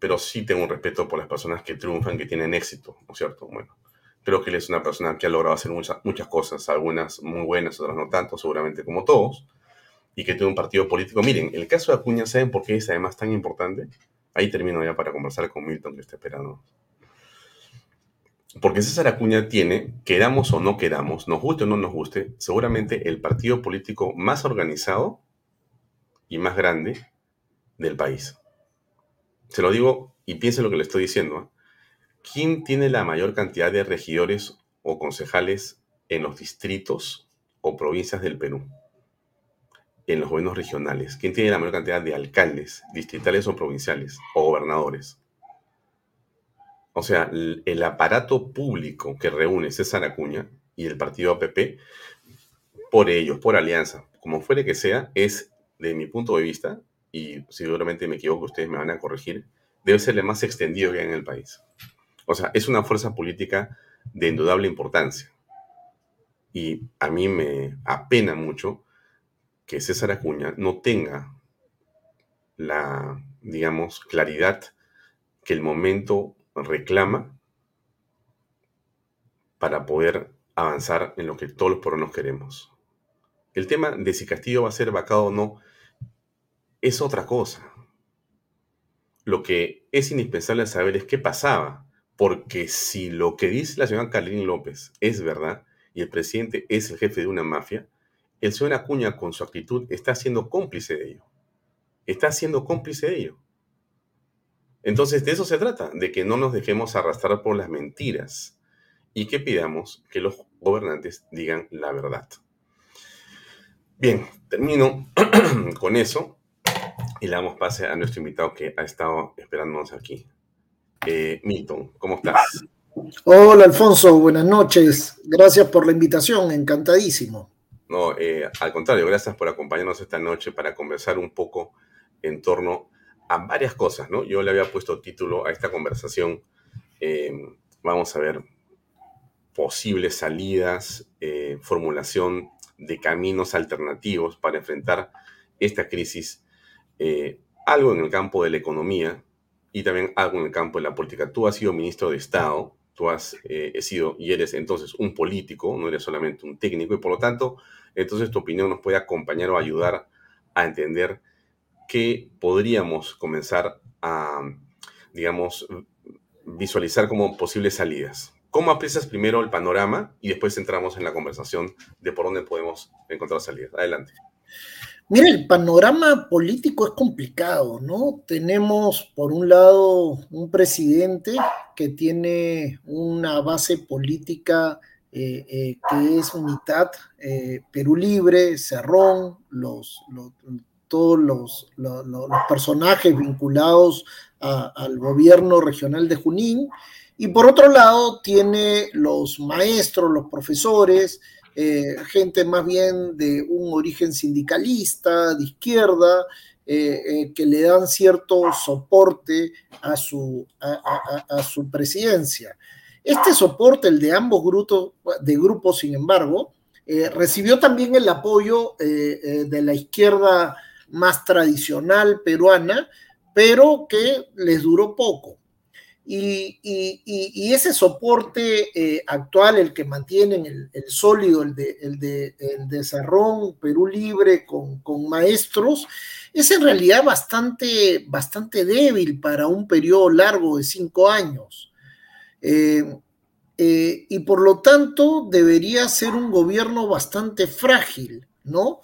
pero sí tengo un respeto por las personas que triunfan, que tienen éxito, ¿no es cierto? Bueno, creo que él es una persona que ha logrado hacer muchas, muchas cosas, algunas muy buenas, otras no tanto, seguramente como todos, y que tiene un partido político. Miren, el caso de Acuña, ¿saben por qué es además tan importante? Ahí termino ya para conversar con Milton, que está esperando. Porque César Acuña tiene, queramos o no queramos, nos guste o no nos guste, seguramente el partido político más organizado y más grande del país. Se lo digo y piense lo que le estoy diciendo. ¿eh? ¿Quién tiene la mayor cantidad de regidores o concejales en los distritos o provincias del Perú? En los gobiernos regionales. ¿Quién tiene la mayor cantidad de alcaldes, distritales o provinciales o gobernadores? O sea, el aparato público que reúne César Acuña y el partido APP, por ellos, por alianza, como fuere que sea, es, de mi punto de vista, y seguramente me equivoco, ustedes me van a corregir, debe ser el más extendido que hay en el país. O sea, es una fuerza política de indudable importancia. Y a mí me apena mucho que César Acuña no tenga la, digamos, claridad que el momento reclama para poder avanzar en lo que todos los peruanos queremos. El tema de si Castillo va a ser vacado o no es otra cosa. Lo que es indispensable saber es qué pasaba, porque si lo que dice la señora Carlín López es verdad y el presidente es el jefe de una mafia, el señor Acuña con su actitud está siendo cómplice de ello. Está siendo cómplice de ello. Entonces de eso se trata, de que no nos dejemos arrastrar por las mentiras y que pidamos que los gobernantes digan la verdad. Bien, termino con eso y le damos pase a nuestro invitado que ha estado esperándonos aquí. Eh, Milton, ¿cómo estás? Hola Alfonso, buenas noches. Gracias por la invitación, encantadísimo. No, eh, al contrario, gracias por acompañarnos esta noche para conversar un poco en torno a varias cosas, ¿no? Yo le había puesto título a esta conversación, eh, vamos a ver, posibles salidas, formulación de caminos alternativos para enfrentar esta crisis, eh, algo en el campo de la economía y también algo en el campo de la política. Tú has sido ministro de Estado, tú has eh, sido y eres entonces un político, no eres solamente un técnico y por lo tanto, entonces tu opinión nos puede acompañar o ayudar a entender qué podríamos comenzar a, digamos, visualizar como posibles salidas. ¿Cómo aprecias primero el panorama y después entramos en la conversación de por dónde podemos encontrar salidas? Adelante. Mira, el panorama político es complicado, ¿no? Tenemos, por un lado, un presidente que tiene una base política eh, eh, que es mitad eh, Perú Libre, Cerrón, los, todos los, personajes vinculados al gobierno regional de Junín, y por otro lado, tiene los maestros, los profesores, eh, gente más bien de un origen sindicalista, de izquierda, eh, eh, que le dan cierto soporte a su, a, su presidencia. Este soporte, el de ambos grupos, de grupos, sin embargo, recibió también el apoyo de la izquierda más tradicional peruana, pero que les duró poco. Y, ese soporte eh, actual, el que mantienen, el, sólido, el de, el, de, el Cerrón, Perú Libre, con, maestros, es en realidad bastante, bastante débil para un periodo largo de cinco años. Eh, eh, y por lo tanto debería ser un gobierno bastante frágil, ¿no?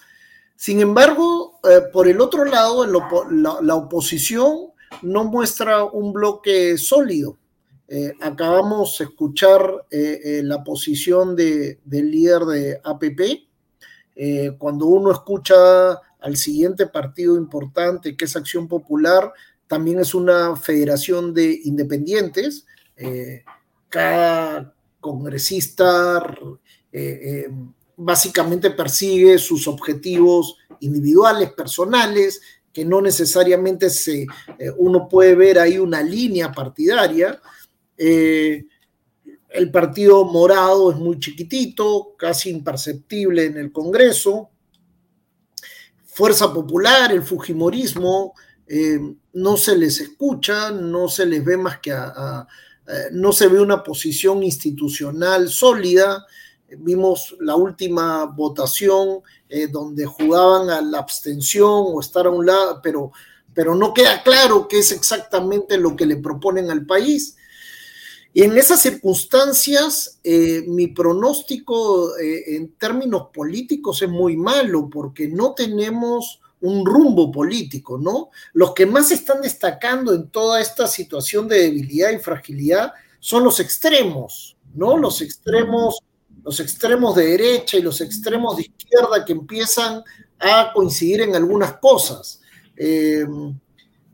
Sin embargo, por el otro lado, la oposición no muestra un bloque sólido. Eh, acabamos de escuchar eh, eh, la posición del líder de APP. cuando uno escucha al siguiente partido importante, que es Acción Popular, también es una federación de independientes. cada congresista básicamente persigue sus objetivos individuales, personales, que no necesariamente se, eh, uno puede ver ahí una línea partidaria. Eh, el partido morado es muy chiquitito, casi imperceptible en el Congreso. Fuerza Popular, el Fujimorismo, eh, no se les escucha, no se les ve más que a, no se ve una posición institucional sólida. Vimos la última votación eh, donde jugaban a la abstención o estar a un lado, pero, pero no queda claro qué es exactamente lo que le proponen al país. Y en esas circunstancias, eh, mi pronóstico eh, en términos políticos es muy malo porque no tenemos un rumbo político, ¿no? Los que más están destacando en toda esta situación de debilidad y fragilidad son los extremos, ¿no? Los extremos los extremos de derecha y los extremos de izquierda que empiezan a coincidir en algunas cosas, eh,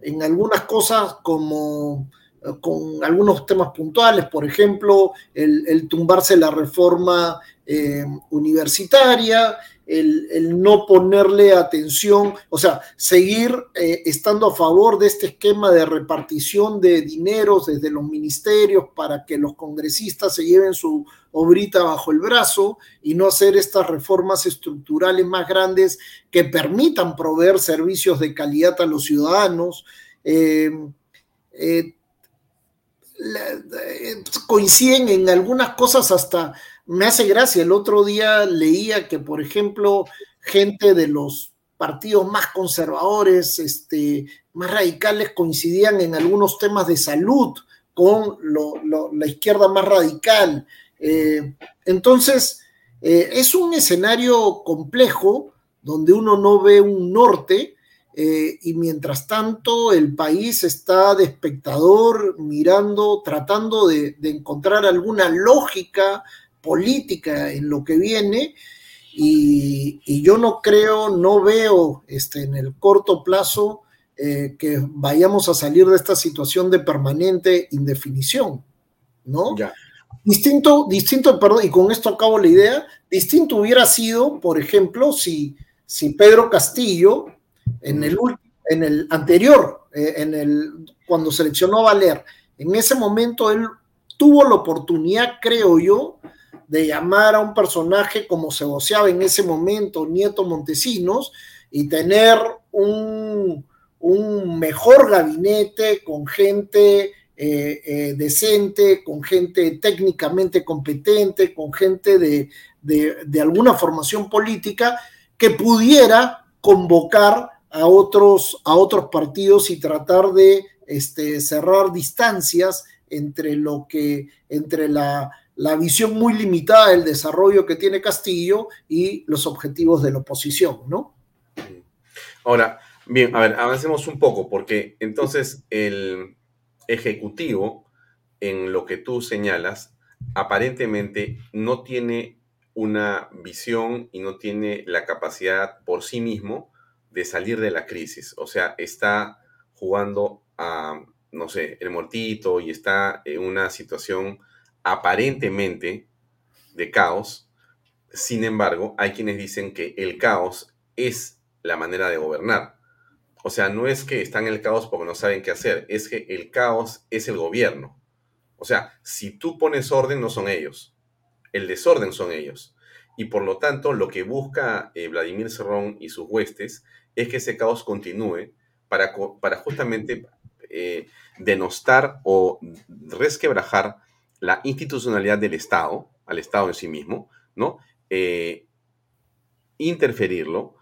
en algunas cosas como eh, con algunos temas puntuales, por ejemplo, el, tumbarse la reforma eh, universitaria, el, no ponerle atención, o sea, seguir estando a favor de este esquema de repartición de dineros desde los ministerios para que los congresistas se lleven su obrita bajo el brazo y no hacer estas reformas estructurales más grandes que permitan proveer servicios de calidad a los ciudadanos. Eh, eh, coinciden en algunas cosas hasta me hace gracia. El otro día leía que, por ejemplo, gente de los partidos más conservadores, este, más radicales, coincidían en algunos temas de salud con la izquierda más radical. Eh, entonces, eh, es un escenario complejo donde uno no ve un norte eh, y mientras tanto el país está de espectador mirando, tratando de encontrar alguna lógica política en lo que viene y, yo no creo, no veo este, en el corto plazo que vayamos a salir de esta situación de permanente indefinición, ¿no? Distinto, distinto, perdón, y con esto acabo la idea, distinto hubiera sido, por ejemplo, si, si Pedro Castillo, en el, en el anterior, eh, en el, cuando seleccionó a Valer, en ese momento él tuvo la oportunidad, creo yo, de llamar a un personaje como se voceaba en ese momento Nieto Montesinos y tener un, mejor gabinete con gente eh, eh, decente, con gente técnicamente competente, con gente de, alguna formación política que pudiera convocar a otros, a otros partidos y tratar de este, cerrar distancias entre lo que, entre la, la visión muy limitada del desarrollo que tiene Castillo y los objetivos de la oposición, ¿no? Ahora, bien, a ver, avancemos un poco, porque entonces el Ejecutivo, en lo que tú señalas, aparentemente no tiene una visión y no tiene la capacidad por sí mismo de salir de la crisis. O sea, está jugando a, no sé, el mortito y está en una situación aparentemente de caos. Sin embargo, hay quienes dicen que el caos es la manera de gobernar. O sea, no es que están en el caos porque no saben qué hacer, es que el caos es el gobierno. O sea, si tú pones orden, no son ellos. El desorden son ellos. Y por lo tanto, lo que busca eh, Vladimir Serrón y sus huestes es que ese caos continúe para, para justamente eh, denostar o resquebrajar la institucionalidad del Estado, al Estado en sí mismo, ¿no? Eh, interferirlo,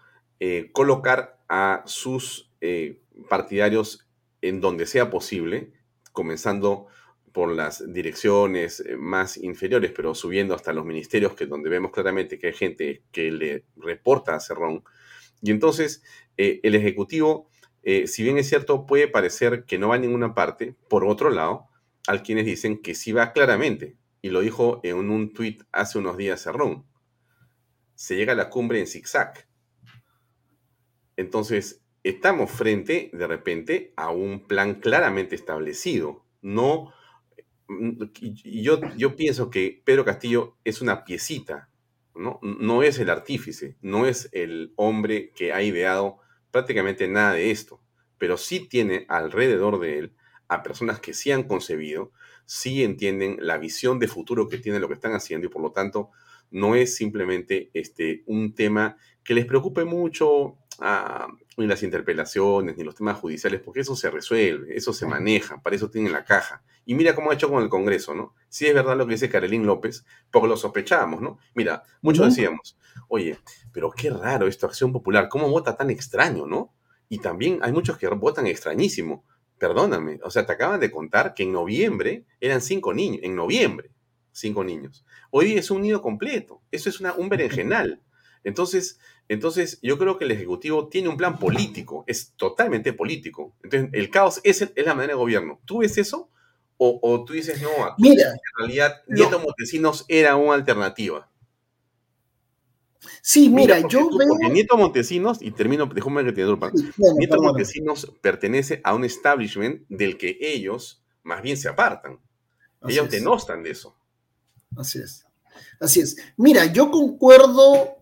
colocar a sus eh, partidarios en donde sea posible, comenzando por las direcciones más inferiores, pero subiendo hasta los ministerios, que donde vemos claramente que hay gente que le reporta a Cerrón. Y entonces el Ejecutivo, si bien es cierto, puede parecer que no va a ninguna parte, por otro lado, al quienes dicen que sí va claramente, y lo dijo en un tuit hace unos días Cerrón. Se llega a la cumbre en zigzag. Entonces, estamos frente, de repente, a un plan claramente establecido. No, yo, yo pienso que Pedro Castillo es una piecita, ¿no? No es el artífice, no es el hombre que ha ideado prácticamente nada de esto, pero sí tiene alrededor de él a personas que sí han concebido, sí entienden la visión de futuro que tienen lo que están haciendo y por lo tanto no es simplemente este, un tema que les preocupe mucho ah, ni las interpelaciones ni los temas judiciales, porque eso se resuelve, eso se maneja, para eso tienen la caja. Y mira cómo ha hecho con el Congreso, ¿no? Si es verdad lo que dice Carolín López, porque lo sospechábamos, ¿no? Mira, muchos decíamos, oye, pero qué raro esto, Acción Popular, ¿cómo vota tan extraño, no? Y también hay muchos que votan extrañísimo perdóname, o sea, te acaban de contar que en noviembre eran cinco niños, en noviembre, cinco niños. Hoy es un nido completo, eso es una, un berenjenal. Entonces, entonces, yo creo que el Ejecutivo tiene un plan político, es totalmente político. Entonces, el caos es, es la manera de gobierno. ¿Tú ves eso? O, tú dices, no, Mira, en realidad Nieto Montesinos era una alternativa. Sí, mira, yo veo. Porque Nieto Montesinos, y termino, déjame que te Nieto Montesinos pertenece a un establishment del que ellos más bien se apartan. ellos denostan de eso. Así es. Así es. Mira, yo concuerdo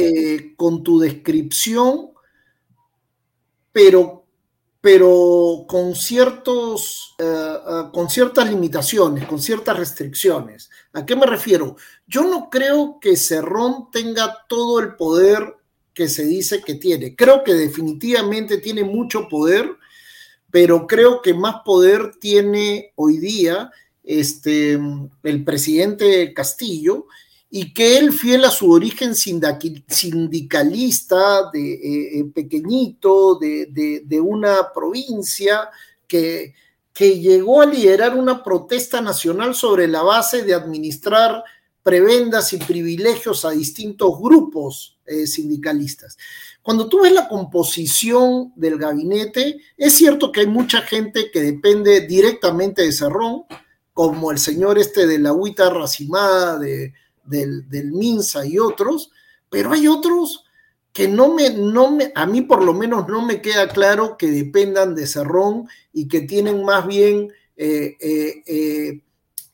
eh, con tu descripción, pero, pero con, ciertos, eh, con ciertas limitaciones, con ciertas restricciones. ¿A qué me refiero? Yo no creo que Cerrón tenga todo el poder que se dice que tiene. Creo que definitivamente tiene mucho poder, pero creo que más poder tiene hoy día este, el presidente Castillo y que él, fiel a su origen sindicalista, de, eh, eh, pequeñito, de, de, una provincia, que, que llegó a liderar una protesta nacional sobre la base de administrar prebendas y privilegios a distintos grupos eh, sindicalistas. Cuando tú ves la composición del gabinete, es cierto que hay mucha gente que depende directamente de Cerrón, como el señor este de la agüita racimada de, del, del, Minsa y otros, pero hay otros que no me, no me, a mí por lo menos no me queda claro que dependan de Cerrón y que tienen más bien eh,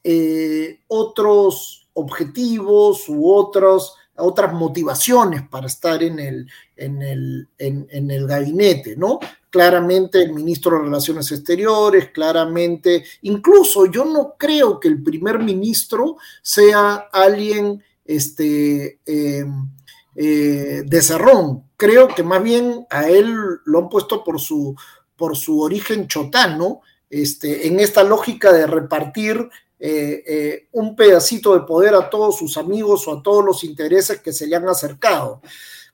eh, otros objetivos u otros, otras motivaciones para estar en el, en el, en, el gabinete, ¿no? Claramente el ministro de Relaciones Exteriores, claramente, incluso yo no creo que el primer ministro sea alguien este, em, eh, de Cerrón. Creo que más bien a él lo han puesto por su, por su origen chotano, este, en esta lógica de repartir eh, eh, un pedacito de poder a todos sus amigos o a todos los intereses que se le han acercado.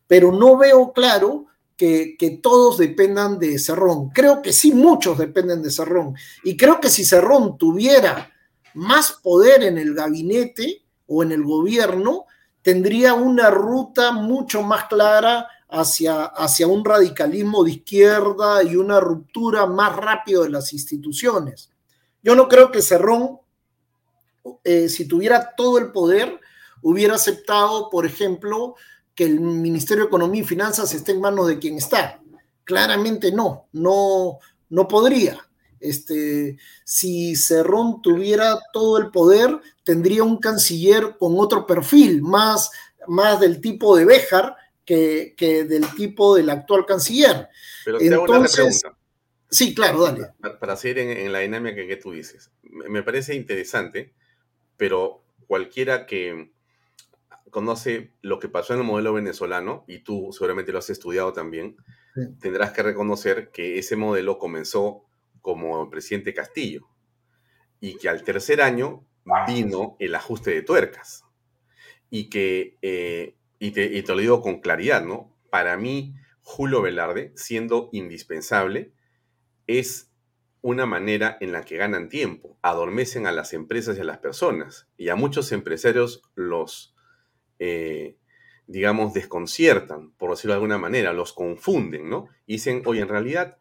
Pero no veo claro que, todos dependan de Cerrón. Creo que sí, muchos dependen de Cerrón. Y creo que si Cerrón tuviera más poder en el gabinete o en el gobierno, tendría una ruta mucho más clara hacia, hacia un radicalismo de izquierda y una ruptura más rápida de las instituciones. Yo no creo que Cerrón eh, si tuviera todo el poder, hubiera aceptado, por ejemplo, que el Ministerio de Economía y Finanzas esté en manos de quien está. Claramente no, no, no podría. Este, si Cerrón tuviera todo el poder, tendría un canciller con otro perfil, más, más del tipo de Béjar que, del tipo del actual canciller. Pero te hago una pregunta. Sí, claro, dale. Para, seguir en, la dinámica que tú dices, me parece interesante pero cualquiera que conoce lo que pasó en el modelo venezolano, y tú seguramente lo has estudiado también, tendrás que reconocer que ese modelo comenzó como el presidente Castillo y que al tercer año vino el ajuste de tuercas. Y que, eh, y, te, y te lo digo con claridad, ¿no? Para mí, Julio Velarde, siendo indispensable, es una manera en la que ganan tiempo, adormecen a las empresas y a las personas, y a muchos empresarios los, eh, digamos, desconciertan, por decirlo de alguna manera, los confunden, ¿no? Y dicen, oye, en realidad,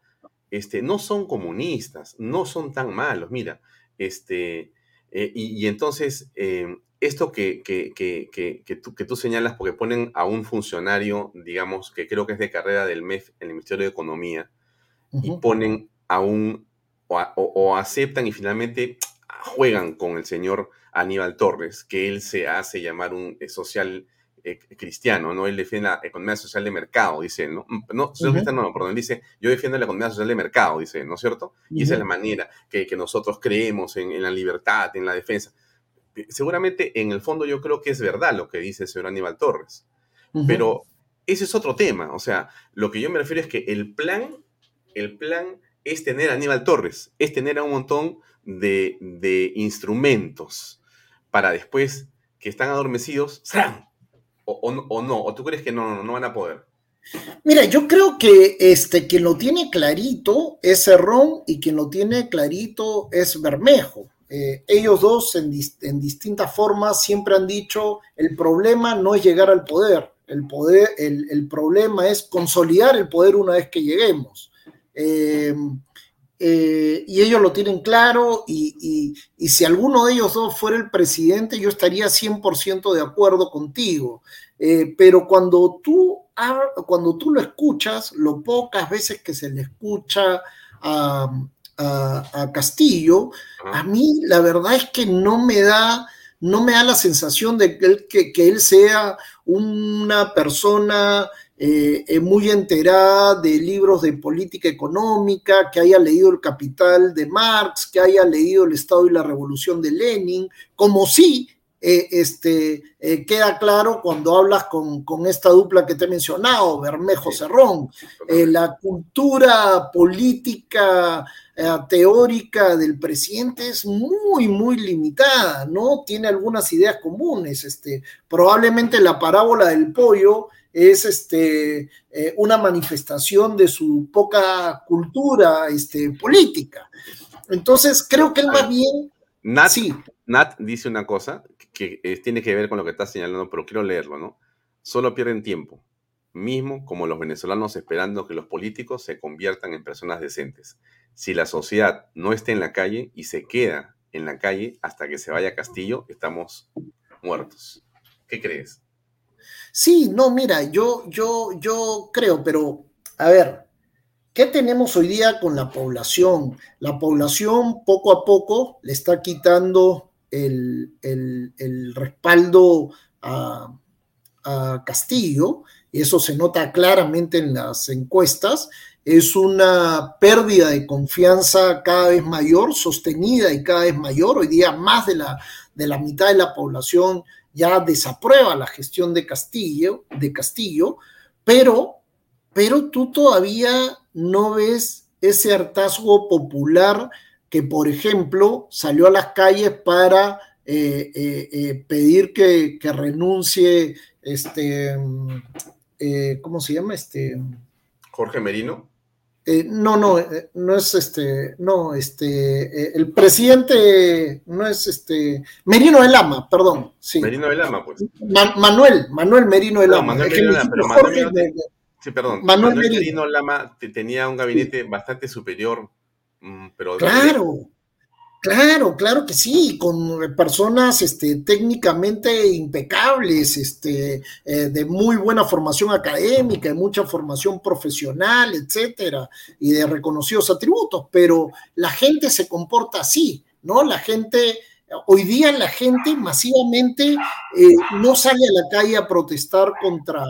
este, no son comunistas, no son tan malos, mira, este, eh, y, entonces, eh, esto que, que, que, tú, que tú señalas, porque ponen a un funcionario, digamos, que creo que es de carrera del MEF, en el Ministerio de Economía, y ponen a un o, aceptan y finalmente juegan con el señor Aníbal Torres, que él se hace llamar un eh, social eh, cristiano, ¿no? Él defiende la economía social de mercado, dice ¿no? Mm, no, no, perdón, dice, yo defiendo la economía social de mercado, dice ¿no es cierto? Y esa es la manera que, nosotros creemos en, la libertad, en la defensa. Eh, seguramente en el fondo yo creo que es verdad lo que dice el señor Aníbal Torres, pero ese es otro tema, o sea, lo que yo me refiero es que el plan, el plan es tener a Aníbal Torres, es tener a un montón de, instrumentos para después que están adormecidos, o, o, no, o tú crees que no, no, van a poder. Mira, yo creo que este, quien lo tiene clarito es Cerrón y quien lo tiene clarito es Bermejo. Eh, ellos dos en, distintas formas siempre han dicho el problema no es llegar al poder, el, poder el, el problema es consolidar el poder una vez que lleguemos. Eh, eh, y ellos lo tienen claro y, si alguno de ellos dos fuera el presidente, yo estaría 100% de acuerdo contigo. Eh, pero cuando tú, cuando tú lo escuchas, lo pocas veces que se le escucha a, Castillo, a mí la verdad es que no me da no me da la sensación de que que, él sea una persona eh, eh, muy enterada de libros de política económica, que haya leído El Capital de Marx, que haya leído El Estado y la Revolución de Lenin, como sí eh, este, eh, queda claro cuando hablas con, esta dupla que te he mencionado, Bermejo Cerrón. Eh, la cultura política teórica del presidente es muy, muy limitada, ¿no? Tiene algunas ideas comunes. Este, probablemente la parábola del pollo es este, una manifestación de su poca cultura este, política. Entonces, creo que él más bien... Nat, Nat dice una cosa que eh, tiene que ver con lo que estás señalando, pero quiero leerlo, ¿no? Solo pierden tiempo, mismo como los venezolanos esperando que los políticos se conviertan en personas decentes. Si la sociedad no está en la calle y se queda en la calle hasta que se vaya a Castillo, estamos muertos. ¿Qué crees? Sí, no, mira, yo, yo, yo creo, pero a ver, ¿qué tenemos hoy día con la población? La población poco a poco le está quitando el, respaldo a, Castillo, y eso se nota claramente en las encuestas, es una pérdida de confianza cada vez mayor, sostenida y cada vez mayor. Hoy día más de la, de la mitad de la población ya desaprueba la gestión de Castillo, de Castillo pero, pero tú todavía no ves ese hartazgo popular que, por ejemplo, salió a las calles para eh, eh, eh, pedir que, renuncie, este, ¿cómo se llama? Este, Jorge Merino. No, no, no es este, no, este, el presidente no es este, Merino de Lama, perdón, sí. Merino de Lama, pues. Manuel, Manuel Merino Lama. Manuel Merino de Lama, pero Manuel, sí, perdón. Manuel, Merino Lama tenía un gabinete bastante superior Mm, pero claro, claro, claro que sí, con personas este, técnicamente impecables, este, eh, de muy buena formación académica, de mucha formación profesional, etcétera, y de reconocidos atributos, pero la gente se comporta así, ¿no? La gente. Hoy día la gente masivamente eh, no sale a la calle a protestar contra,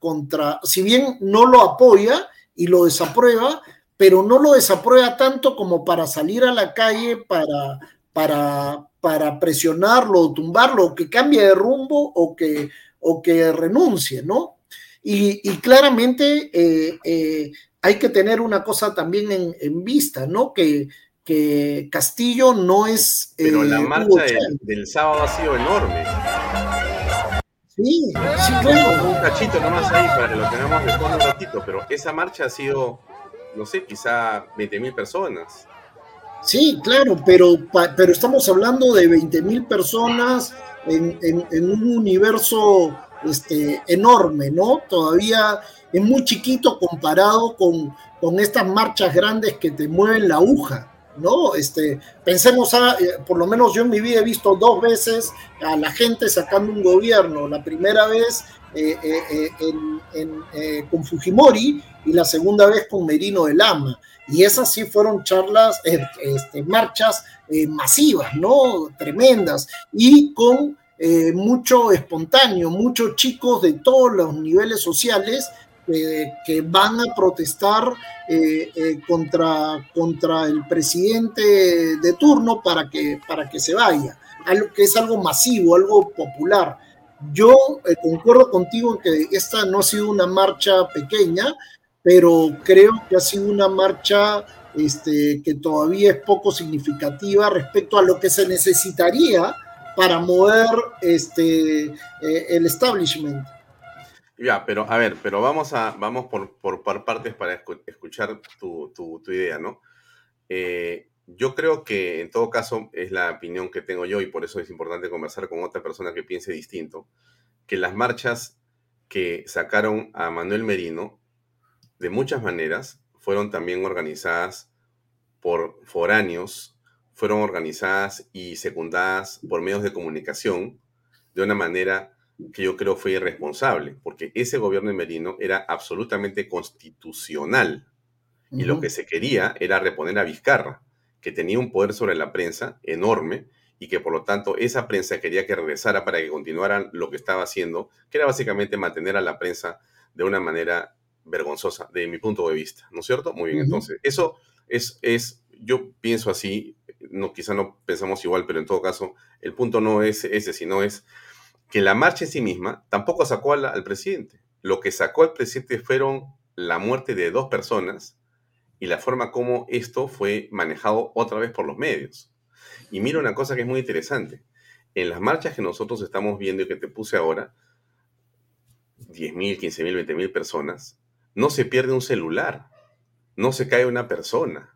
contra, si bien no lo apoya y lo desaprueba, pero no lo desaprueba tanto como para salir a la calle para, para, para presionarlo o tumbarlo, o que cambie de rumbo o que, o que renuncie, ¿no? Y, claramente eh, eh, hay que tener una cosa también en, vista, ¿no? Que, que, Castillo no es... Pero la eh, marcha del, sábado ha sido enorme. Sí, sí, claro. Un cachito nomás ahí para que lo tengamos de fondo un ratito, pero esa marcha ha sido no sé, quizá 20 mil personas. Sí, claro, pero, pero estamos hablando de 20 mil personas en, un universo este, enorme, ¿no? Todavía es muy chiquito comparado con, con estas marchas grandes que te mueven la aguja. ¿No? Este, pensemos, a, eh, por lo menos yo en mi vida he visto dos veces a la gente sacando un gobierno. La primera vez eh, eh, con Fujimori y la segunda vez con Merino de Lama. Y esas sí fueron charlas, este, marchas masivas, ¿no? Tremendas y con mucho espontáneo, muchos chicos de todos los niveles sociales que van a protestar eh, eh, contra, contra el presidente de turno para que, para que se vaya, algo que es algo masivo, algo popular. Yo eh, concuerdo contigo en que esta no ha sido una marcha pequeña, pero creo que ha sido una marcha este, que todavía es poco significativa respecto a lo que se necesitaría para mover este, el establishment. Ya, pero a ver, pero vamos a vamos por, por, partes para escuchar tu, idea, ¿no? Eh, yo creo que en todo caso es la opinión que tengo yo y por eso es importante conversar con otra persona que piense distinto, que las marchas que sacaron a Manuel Merino, de muchas maneras, fueron también organizadas por foráneos, fueron organizadas y secundadas por medios de comunicación de una manera que yo creo fue irresponsable, porque ese gobierno de Merino era absolutamente constitucional. Y lo que se quería era reponer a Vizcarra, que tenía un poder sobre la prensa enorme y que por lo tanto esa prensa quería que regresara para que continuaran lo que estaba haciendo, que era básicamente mantener a la prensa de una manera vergonzosa, de mi punto de vista, ¿no es cierto? Muy bien, entonces, eso es, es, yo pienso así, no, quizá no pensamos igual, pero en todo caso, el punto no es ese, sino es que la marcha en sí misma tampoco sacó al presidente. Lo que sacó al presidente fueron la muerte de dos personas y la forma como esto fue manejado otra vez por los medios. Y mira una cosa que es muy interesante. En las marchas que nosotros estamos viendo y que te puse ahora, 10.000, 15.000, 20.000 personas, no se pierde un celular, no se cae una persona,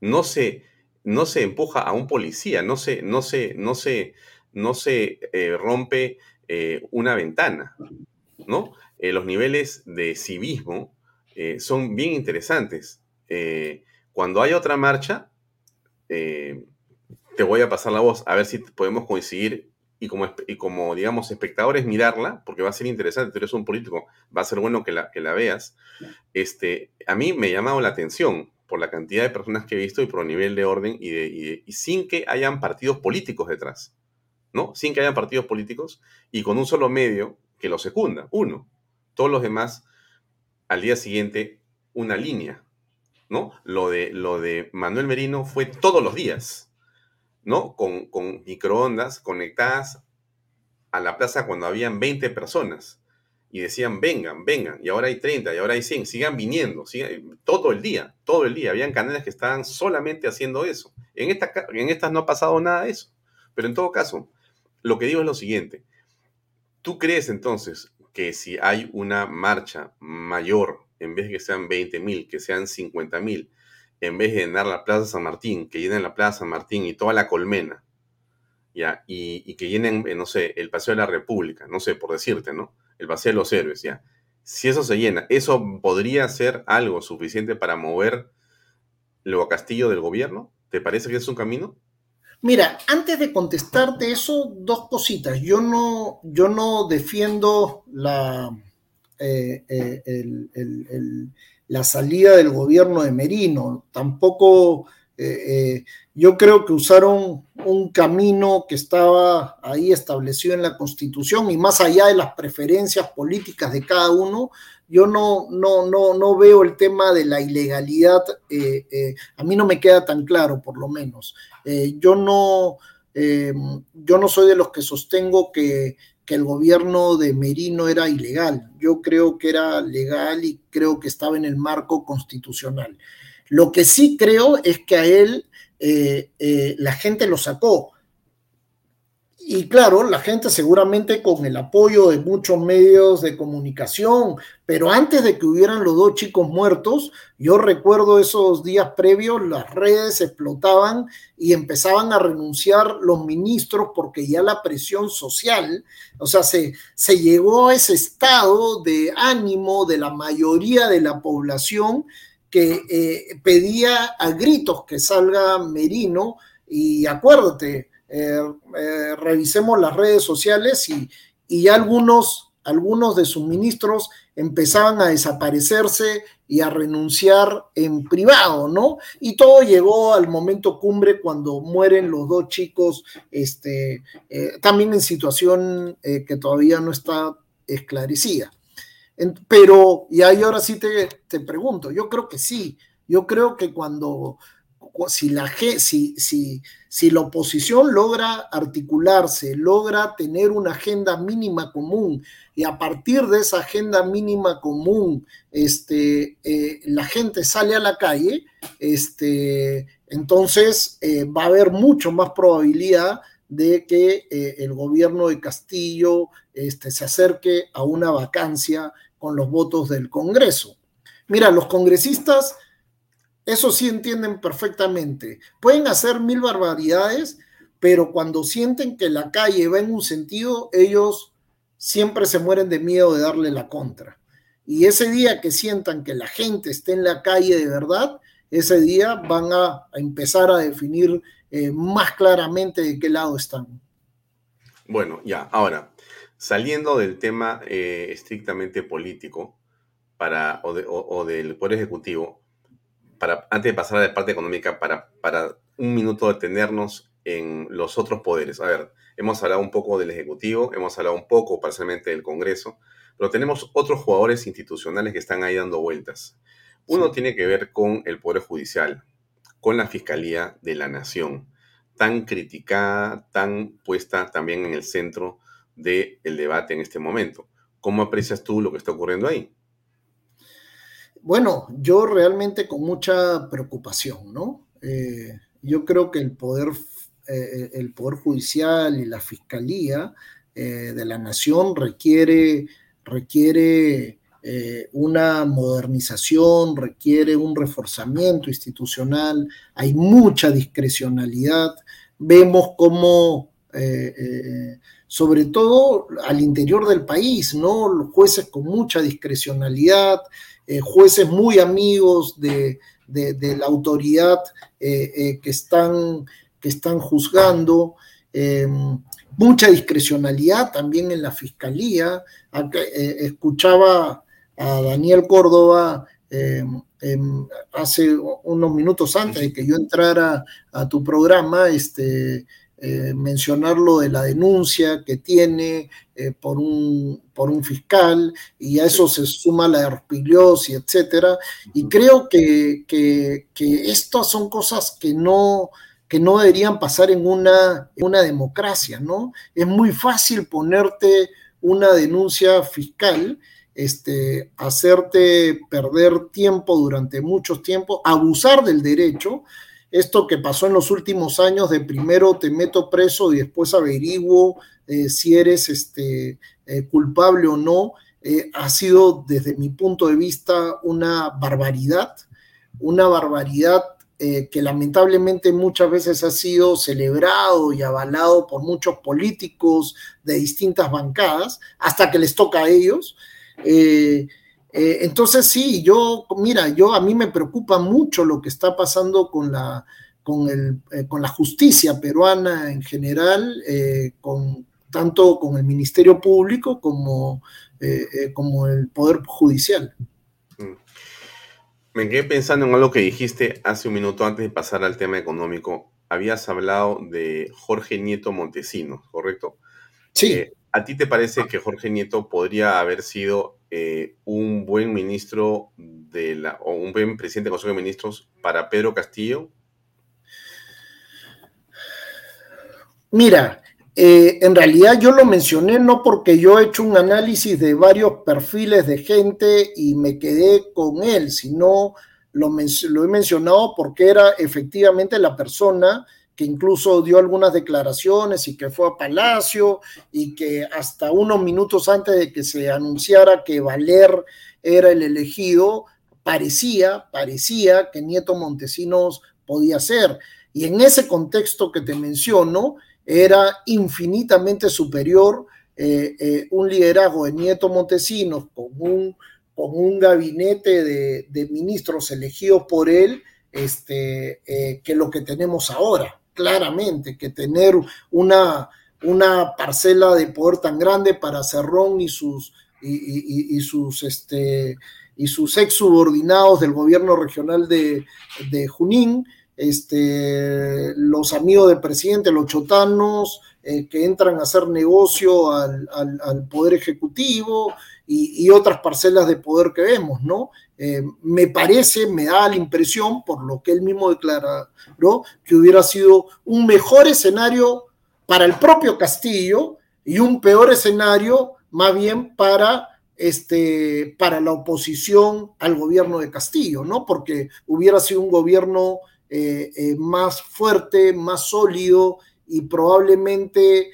no se, no se empuja a un policía, no se, no se, no se, no se eh, rompe eh, una ventana, ¿no? Eh, los niveles de civismo son bien interesantes. cuando hay otra marcha, te voy a pasar la voz a ver si podemos coincidir y como, y como, digamos, espectadores mirarla, porque va a ser interesante, tú eres un político, va a ser bueno que la, que la veas. Este, a mí me ha llamado la atención por la cantidad de personas que he visto y por el nivel de orden y, de, y, sin que hayan partidos políticos detrás, ¿no? Sin que hayan partidos políticos y con un solo medio que lo secunda, uno. Todos los demás, al día siguiente, una línea, ¿no? Lo de, lo de Manuel Merino fue todos los días ¿no? Con, con microondas conectadas a la plaza cuando habían 20 personas y decían, vengan, vengan, y ahora hay 30, y ahora hay 100, sigan viniendo, sigan, todo el día, todo el día. Habían canales que estaban solamente haciendo eso. En, esta, en estas no ha pasado nada de eso. Pero en todo caso, lo que digo es lo siguiente. ¿Tú crees entonces que si hay una marcha mayor, en vez de que sean 20 mil, que sean 50 mil, en vez de llenar la Plaza San Martín, que llenen la Plaza San Martín y toda la colmena, ¿ya? Y, que llenen, eh, no sé, el Paseo de la República, no sé, por decirte, ¿no? El Paseo de los Héroes, ¿ya? Si eso se llena, ¿eso podría ser algo suficiente para mover luego Castillo del gobierno? ¿Te parece que es un camino? Mira, antes de contestarte eso, dos cositas. Yo no, yo no defiendo la, eh, eh, la salida del gobierno de Merino. Tampoco eh, eh, yo creo que usaron un camino que estaba ahí establecido en la Constitución y más allá de las preferencias políticas de cada uno, yo no, no, no, no veo el tema de la ilegalidad, eh, a mí no me queda tan claro por lo menos. yo, no, yo no soy de los que sostengo que que el gobierno de Merino era ilegal. Yo creo que era legal y creo que estaba en el marco constitucional. Lo que sí creo es que a él eh, eh, la gente lo sacó. Y claro, la gente seguramente con el apoyo de muchos medios de comunicación, pero antes de que hubieran los dos chicos muertos, yo recuerdo esos días previos, las redes explotaban y empezaban a renunciar los ministros porque ya la presión social, o sea, se, se llegó a ese estado de ánimo de la mayoría de la población que eh, pedía a gritos que salga Merino y acuérdate, eh, eh, revisemos las redes sociales y, y algunos, algunos de sus ministros empezaban a desaparecerse y a renunciar en privado, ¿no? Y todo llegó al momento cumbre cuando mueren los dos chicos, este, también en situación que todavía no está esclarecida. Pero, y ahí ahora sí te, te pregunto, yo creo que sí, yo creo que cuando si la, si, si, si la oposición logra articularse, logra tener una agenda mínima común y a partir de esa agenda mínima común este, eh, la gente sale a la calle, este, entonces eh, va a haber mucho más probabilidad de que eh, el gobierno de Castillo este, se acerque a una vacancia con los votos del Congreso. Mira, los congresistas eso sí entienden perfectamente. Pueden hacer mil barbaridades, pero cuando sienten que la calle va en un sentido, ellos siempre se mueren de miedo de darle la contra. Y ese día que sientan que la gente esté en la calle de verdad, ese día van a, empezar a definir eh, más claramente de qué lado están. Bueno, ya, ahora, saliendo del tema eh, estrictamente político para, o del Poder Ejecutivo, para, antes de pasar a la parte económica, para, para un minuto detenernos en los otros poderes. A ver, hemos hablado un poco del Ejecutivo, hemos hablado un poco parcialmente del Congreso, pero tenemos otros jugadores institucionales que están ahí dando vueltas. Uno tiene que ver con el Poder Judicial, con la Fiscalía de la Nación, tan criticada, tan puesta también en el centro del debate en este momento. ¿Cómo aprecias tú lo que está ocurriendo ahí? Bueno, yo realmente con mucha preocupación, ¿no? Eh, yo creo que el poder, eh, el poder judicial y la fiscalía eh, de la nación requiere, requiere una modernización, requiere un reforzamiento institucional, hay mucha discrecionalidad, vemos cómo sobre todo al interior del país, ¿no? Los jueces con mucha discrecionalidad, eh, jueces muy amigos de, la autoridad eh, eh, que, están, que están juzgando, em, mucha discrecionalidad también en la fiscalía. escuchaba a Daniel Córdoba em, em, hace unos minutos antes de que yo entrara a tu programa, este, eh, mencionar lo de la denuncia que tiene eh, por, un, por un fiscal, y a eso se suma la herpiliosis, etcétera. Y creo que, que, estas son cosas que no, que no deberían pasar en una, una democracia, ¿no? Es muy fácil ponerte una denuncia fiscal, este, hacerte perder tiempo durante muchos tiempos, abusar del derecho, esto que pasó en los últimos años de primero te meto preso y después averiguo eh, si eres este, eh, culpable o no, eh, ha sido desde mi punto de vista una barbaridad, una barbaridad que lamentablemente muchas veces ha sido celebrado y avalado por muchos políticos de distintas bancadas, hasta que les toca a ellos. Eh, entonces sí, yo, mira, yo a mí me preocupa mucho lo que está pasando con la, con el, eh, con la justicia peruana en general, eh, con, tanto con el Ministerio Público como, como el Poder Judicial. Mm. Me quedé pensando en algo que dijiste hace un minuto antes de pasar al tema económico. Habías hablado de Jorge Nieto Montesinos, ¿correcto? Sí. ¿A ti te parece que Jorge Nieto podría haber sido eh, un buen ministro de la, o un buen presidente del Consejo de Ministros para Pedro Castillo? Mira, eh, en realidad yo lo mencioné no porque yo he hecho un análisis de varios perfiles de gente y me quedé con él, sino lo, lo he mencionado porque era efectivamente la persona que incluso dio algunas declaraciones y que fue a Palacio y que hasta unos minutos antes de que se anunciara que Valer era el elegido, parecía, parecía que Nieto Montesinos podía ser. Y en ese contexto que te menciono, era infinitamente superior eh, eh, un liderazgo de Nieto Montesinos con un, con un gabinete de, ministros elegidos por él este, eh, que lo que tenemos ahora claramente que tener una, una parcela de poder tan grande para Cerrón y sus, y, sus, este, y sus ex subordinados del gobierno regional de, Junín, este, los amigos del presidente, los chotanos, eh, que entran a hacer negocio al, al Poder Ejecutivo y, otras parcelas de poder que vemos, ¿no? Eh, me parece, me da la impresión, por lo que él mismo declaró, que hubiera sido un mejor escenario para el propio Castillo y un peor escenario más bien para, este, para la oposición al gobierno de Castillo, ¿no? Porque hubiera sido un gobierno eh, eh, más fuerte, más sólido y probablemente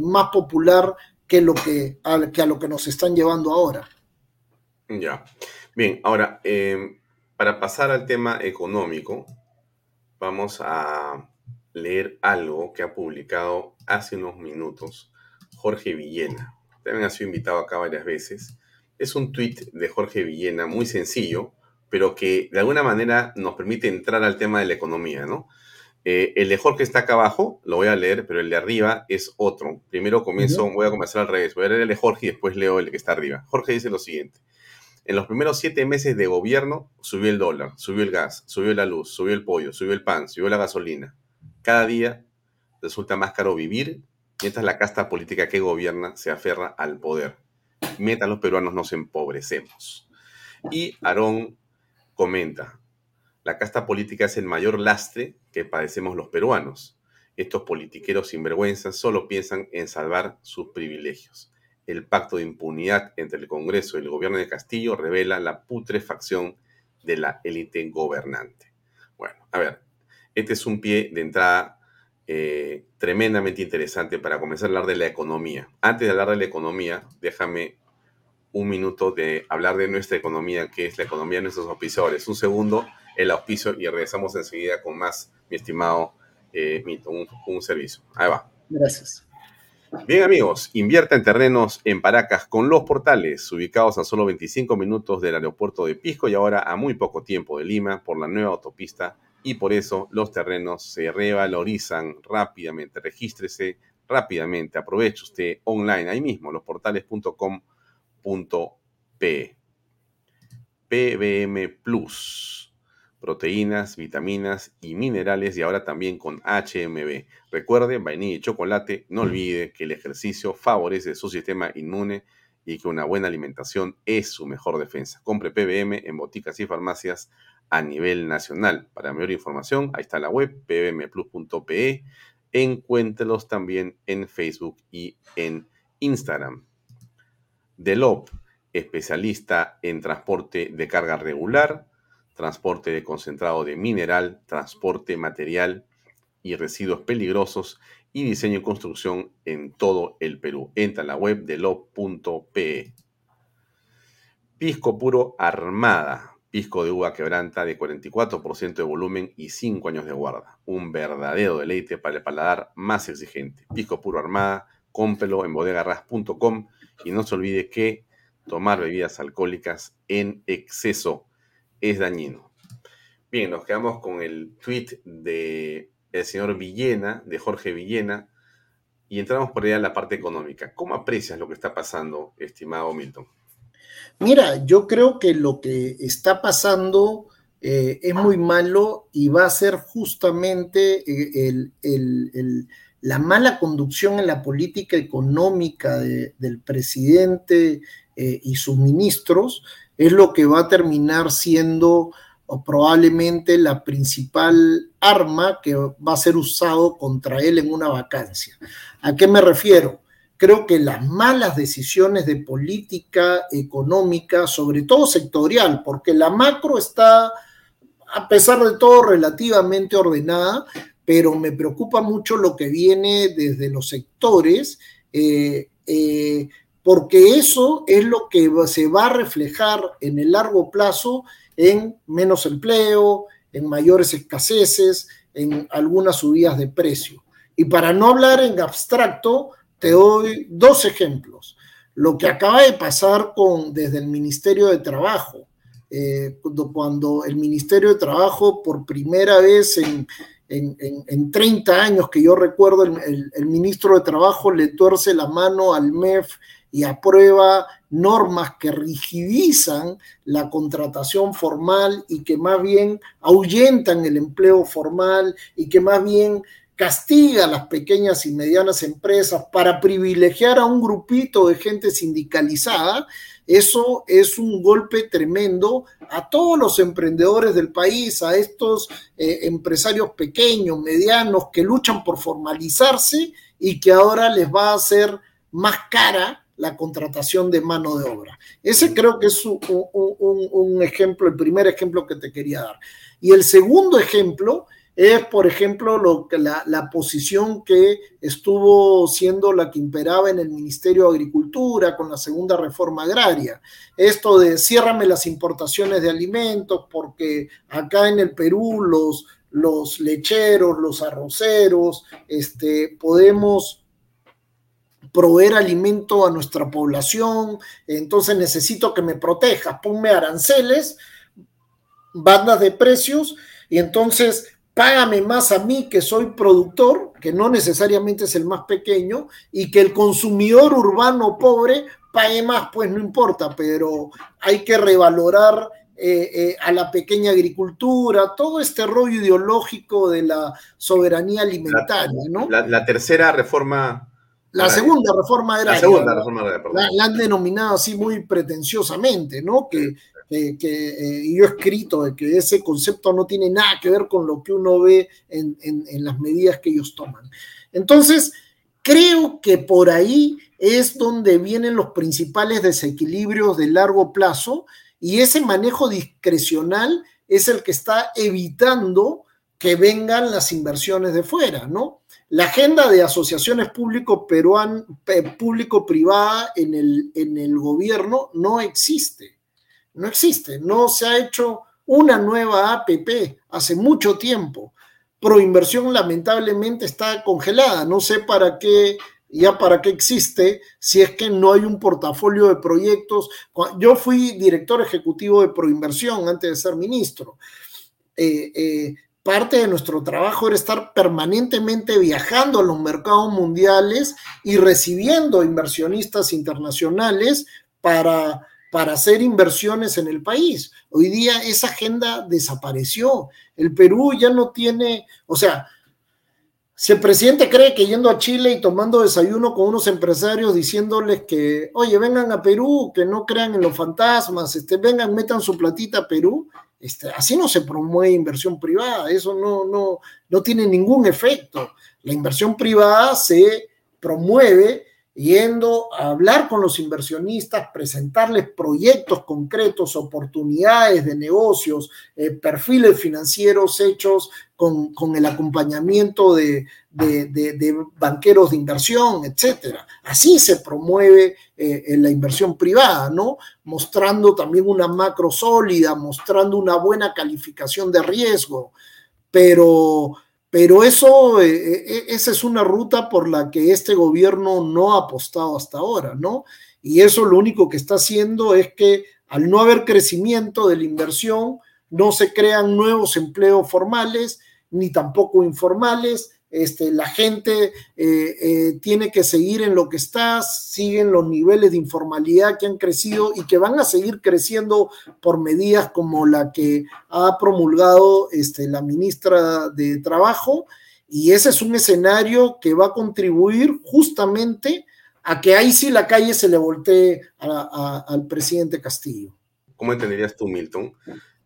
más popular que, lo que, a, que a lo que nos están llevando ahora. Ya. Bien, ahora, em, para pasar al tema económico, vamos a leer algo que ha publicado hace unos minutos Jorge Villena. También ha sido invitado acá varias veces. Es un tuit de Jorge Villena muy sencillo, pero que de alguna manera nos permite entrar al tema de la economía, ¿no? Eh, el de Jorge está acá abajo, lo voy a leer, pero el de arriba es otro. Primero comienzo, voy a comenzar al revés. Voy a leer el de Jorge y después leo el que está arriba. Jorge dice lo siguiente. En los primeros siete meses de gobierno subió el dólar, subió el gas, subió la luz, subió el pollo, subió el pan, subió la gasolina. Cada día resulta más caro vivir mientras la casta política que gobierna se aferra al poder. Mientras los peruanos nos empobrecemos. Y Aarón comenta, la casta política es el mayor lastre que padecemos los peruanos. Estos politiqueros sinvergüenzas solo piensan en salvar sus privilegios. El pacto de impunidad entre el Congreso y el gobierno de Castillo revela la putrefacción de la élite gobernante. Bueno, a ver, este es un pie de entrada eh, tremendamente interesante para comenzar a hablar de la economía. Antes de hablar de la economía, déjame un minuto de hablar de nuestra economía, que es la economía de nuestros auspiciadores. Un segundo, el auspicio, y regresamos enseguida con más, mi estimado eh, Mito, un, servicio. Ahí va. Gracias. Bien amigos, invierta en terrenos en Paracas con los portales, ubicados a solo 25 minutos del aeropuerto de Pisco y ahora a muy poco tiempo de Lima por la nueva autopista y por eso los terrenos se revalorizan rápidamente. Regístrese rápidamente, aproveche usted online ahí mismo, losportales.com P. PBM Plus. Proteínas, vitaminas y minerales y ahora también con HMB. Recuerde, vainilla y chocolate, no olvide que el ejercicio favorece su sistema inmune y que una buena alimentación es su mejor defensa. Compre PBM en boticas y farmacias a nivel nacional. Para mayor información, ahí está la web pbmplus.pe. Encuéntrelos también en Facebook y en Instagram. Delop, especialista en transporte de carga regular, transporte de concentrado de mineral, transporte material y residuos peligrosos y diseño y construcción en todo el Perú. Entra en la web delop.pe. Pisco puro Armada, pisco de uva quebranta de 44% de volumen y 5 años de guarda. Un verdadero deleite para el paladar más exigente. Pisco puro Armada, cómpelo en bodegarras.com y no se olvide que tomar bebidas alcohólicas en exceso es dañino. Bien, nos quedamos con el tweet de el señor Villena, de Jorge Villena, y entramos por allá en la parte económica. ¿Cómo aprecias lo que está pasando, estimado Milton? Mira, yo creo que lo que está pasando eh, es muy malo y va a ser justamente eh, el, la mala conducción en la política económica del presidente eh, y sus ministros es lo que va a terminar siendo probablemente la principal arma que va a ser usado contra él en una vacancia. ¿A qué me refiero? Creo que las malas decisiones de política económica, sobre todo sectorial, porque la macro está, a pesar de todo, relativamente ordenada, pero me preocupa mucho lo que viene desde los sectores, eh, eh, porque eso es lo que se va a reflejar en el largo plazo en menos empleo, en mayores escaseces, en algunas subidas de precio. Y para no hablar en abstracto, te doy dos ejemplos. Lo que acaba de pasar con, desde el Ministerio de Trabajo, eh, cuando el Ministerio de Trabajo por primera vez en, en, 30 años que yo recuerdo, el, el, ministro de Trabajo le tuerce la mano al MEF y aprueba normas que rigidizan la contratación formal y que más bien ahuyentan el empleo formal y que más bien castiga a las pequeñas y medianas empresas para privilegiar a un grupito de gente sindicalizada, eso es un golpe tremendo a todos los emprendedores del país, a estos eh, empresarios pequeños, medianos, que luchan por formalizarse y que ahora les va a hacer más cara la contratación de mano de obra. Ese creo que es un, ejemplo, el primer ejemplo que te quería dar. Y el segundo ejemplo es, por ejemplo, lo que la, la, posición que estuvo siendo la que imperaba en el Ministerio de Agricultura con la segunda reforma agraria. Esto de ciérrame las importaciones de alimentos porque acá en el Perú los, los lecheros, los arroceros, este, podemos proveer alimento a nuestra población, entonces necesito que me protejas, ponme aranceles, bandas de precios, y entonces págame más a mí que soy productor, que no necesariamente es el más pequeño, y que el consumidor urbano pobre pague más, pues no importa, pero hay que revalorar eh, eh, a la pequeña agricultura, todo este rollo ideológico de la soberanía alimentaria, ¿no? La, tercera reforma. La segunda reforma agraria. La segunda reforma agraria, la, la, han denominado así muy pretenciosamente, ¿no? Que, que, eh, yo he escrito de que ese concepto no tiene nada que ver con lo que uno ve en, en las medidas que ellos toman. Entonces, creo que por ahí es donde vienen los principales desequilibrios de largo plazo y ese manejo discrecional es el que está evitando que vengan las inversiones de fuera, ¿no? La agenda de asociaciones público-privada en el, en el gobierno no existe, no existe, no se ha hecho una nueva APP hace mucho tiempo. Proinversión lamentablemente está congelada, no sé para qué ya para qué existe si es que no hay un portafolio de proyectos. Yo fui director ejecutivo de Proinversión antes de ser ministro. Eh, eh, parte de nuestro trabajo era estar permanentemente viajando a los mercados mundiales y recibiendo inversionistas internacionales para, para hacer inversiones en el país. Hoy día esa agenda desapareció. El Perú ya no tiene, o sea, si el presidente cree que yendo a Chile y tomando desayuno con unos empresarios diciéndoles que, oye, vengan a Perú, que no crean en los fantasmas, este, vengan, metan su platita a Perú, este, así no se promueve inversión privada, eso no, no, no tiene ningún efecto. La inversión privada se promueve yendo a hablar con los inversionistas, presentarles proyectos concretos, oportunidades de negocios, eh, perfiles financieros hechos con, el acompañamiento de, banqueros de inversión, etcétera. Así se promueve eh, la inversión privada, ¿no? Mostrando también una macro sólida, mostrando una buena calificación de riesgo, pero pero eso, eh, eh, esa es una ruta por la que este gobierno no ha apostado hasta ahora, ¿no? Y eso lo único que está haciendo es que al no haber crecimiento de la inversión, no se crean nuevos empleos formales ni tampoco informales, este, la gente eh, eh, tiene que seguir en lo que está, siguen los niveles de informalidad que han crecido y que van a seguir creciendo por medidas como la que ha promulgado este, la ministra de Trabajo. Y ese es un escenario que va a contribuir justamente a que ahí sí la calle se le voltee al presidente Castillo. ¿Cómo entenderías tú, Milton,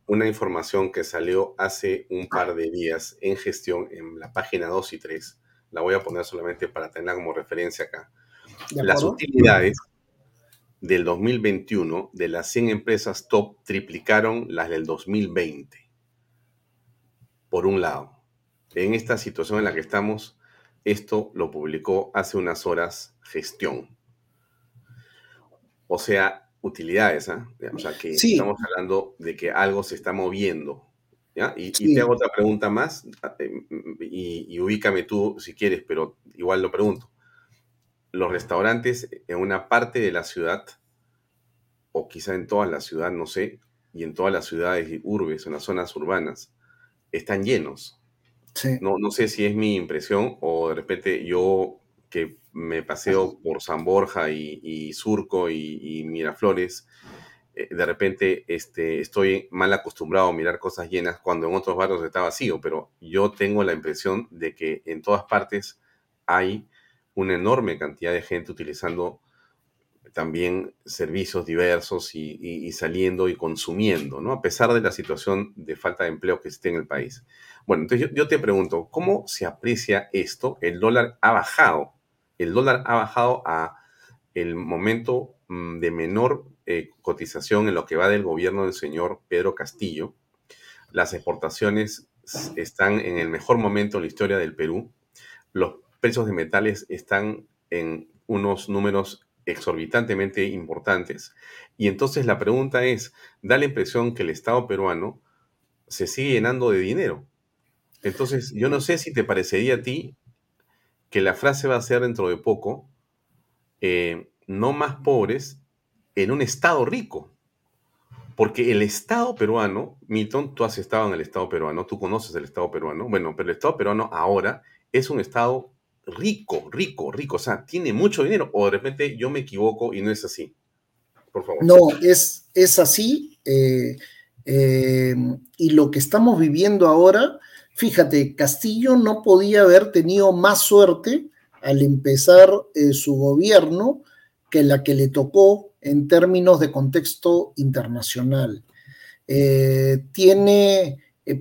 una información que salió hace un par de días en gestión en la página 2 y 3. La voy a poner solamente para tenerla como referencia acá. Las utilidades del 2021 de las 100 empresas top triplicaron las del 2020. Por un lado, en esta situación en la que estamos, esto lo publicó hace unas horas gestión. O sea, utilidades, ¿ah? O sea, que estamos hablando de que algo se está moviendo. ¿ya? Y, te hago otra pregunta más, ah, eh, y, y, ubícame tú si quieres, pero igual lo pregunto. Los restaurantes en una parte de la ciudad, o quizá en toda la ciudad, no sé, y en todas las ciudades y urbes, en las zonas urbanas, están llenos. No, no sé si es mi impresión o de repente yo que me paseo por San Borja y, Surco y, Miraflores, eh, de repente este, estoy mal acostumbrado a mirar cosas llenas cuando en otros barrios está vacío, pero yo tengo la impresión de que en todas partes hay una enorme cantidad de gente utilizando también servicios diversos y, saliendo y consumiendo, ¿no? A pesar de la situación de falta de empleo que esté en el país. Bueno, entonces yo te pregunto, ¿cómo se aprecia esto? El dólar ha bajado el dólar ha bajado a el momento mm, de menor eh, cotización en lo que va del gobierno del señor Pedro Castillo. Las exportaciones están en el mejor momento en la historia del Perú. Los precios de metales están en unos números exorbitantemente importantes. Y entonces la pregunta es, da la impresión que el Estado peruano se sigue llenando de dinero. Entonces, yo no sé si te parecería a ti que la frase va a ser dentro de poco, eh, no más pobres en un Estado rico. Porque el Estado peruano, Milton, tú has estado en el Estado peruano, tú conoces el Estado peruano, bueno, pero el Estado peruano ahora es un Estado rico, rico, rico. O sea, tiene mucho dinero. O de repente yo me equivoco y no es así. Por favor. No, es, es así. Eh, eh, y lo que estamos viviendo ahora, fíjate, Castillo no podía haber tenido más suerte al empezar eh, su gobierno que la que le tocó en términos de contexto internacional. tiene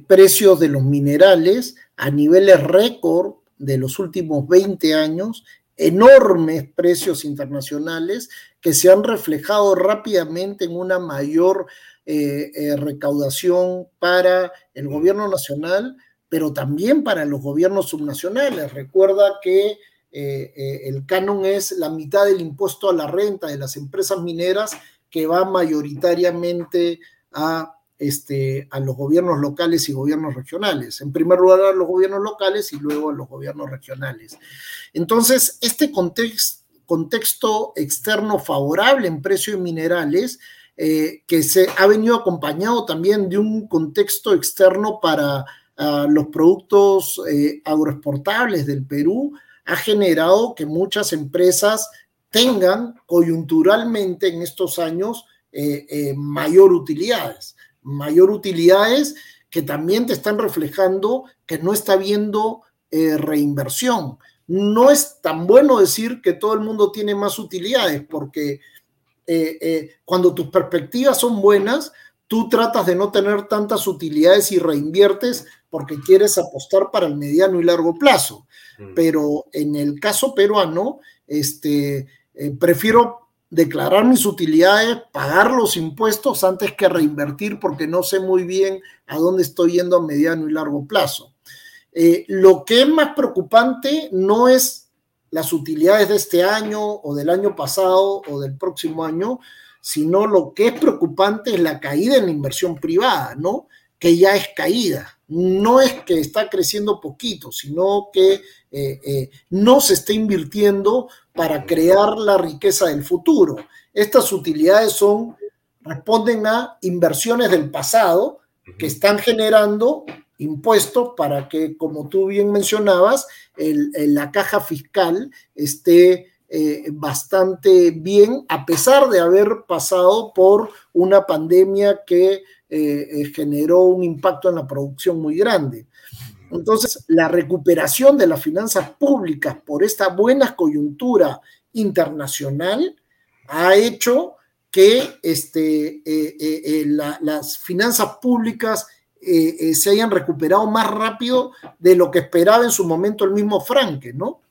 precios de los minerales a niveles récord de los últimos 20 años, enormes precios internacionales que se han reflejado rápidamente en una mayor eh, eh, recaudación para el gobierno nacional, pero también para los gobiernos subnacionales. Recuerda que eh, el canon es la mitad del impuesto a la renta de las empresas mineras que va mayoritariamente a este, a los gobiernos locales y gobiernos regionales. En primer lugar a los gobiernos locales y luego a los gobiernos regionales. Entonces, este contexto, externo favorable en precio de minerales, eh, que se ha venido acompañado también de un contexto externo para ah, los productos eh, agroexportables del Perú, ha generado que muchas empresas tengan coyunturalmente en estos años eh, mayor utilidades mayor utilidades que también te están reflejando que no está habiendo eh, reinversión. No es tan bueno decir que todo el mundo tiene más utilidades, porque eh, eh, cuando tus perspectivas son buenas, tú tratas de no tener tantas utilidades y reinviertes porque quieres apostar para el mediano y largo plazo. Mm. Pero en el caso peruano, este, prefiero declarar mis utilidades, pagar los impuestos antes que reinvertir porque no sé muy bien a dónde estoy yendo a mediano y largo plazo. Eh, lo que es más preocupante no es las utilidades de este año o del año pasado o del próximo año, sino lo que es preocupante es la caída en la inversión privada, ¿no? Que ya es caída. No es que está creciendo poquito, sino que eh, eh, no se está invirtiendo para crear la riqueza del futuro. Estas utilidades son, responden a inversiones del pasado que están generando impuestos para que, como tú bien mencionabas, la caja fiscal esté eh, bastante bien, a pesar de haber pasado por una pandemia que generó un impacto en la producción muy grande. Entonces, la recuperación de las finanzas públicas por esta buena coyuntura internacional ha hecho que este, eh, eh, eh, las finanzas públicas se hayan recuperado más rápido de lo que esperaba en su momento el mismo Franke, ¿no?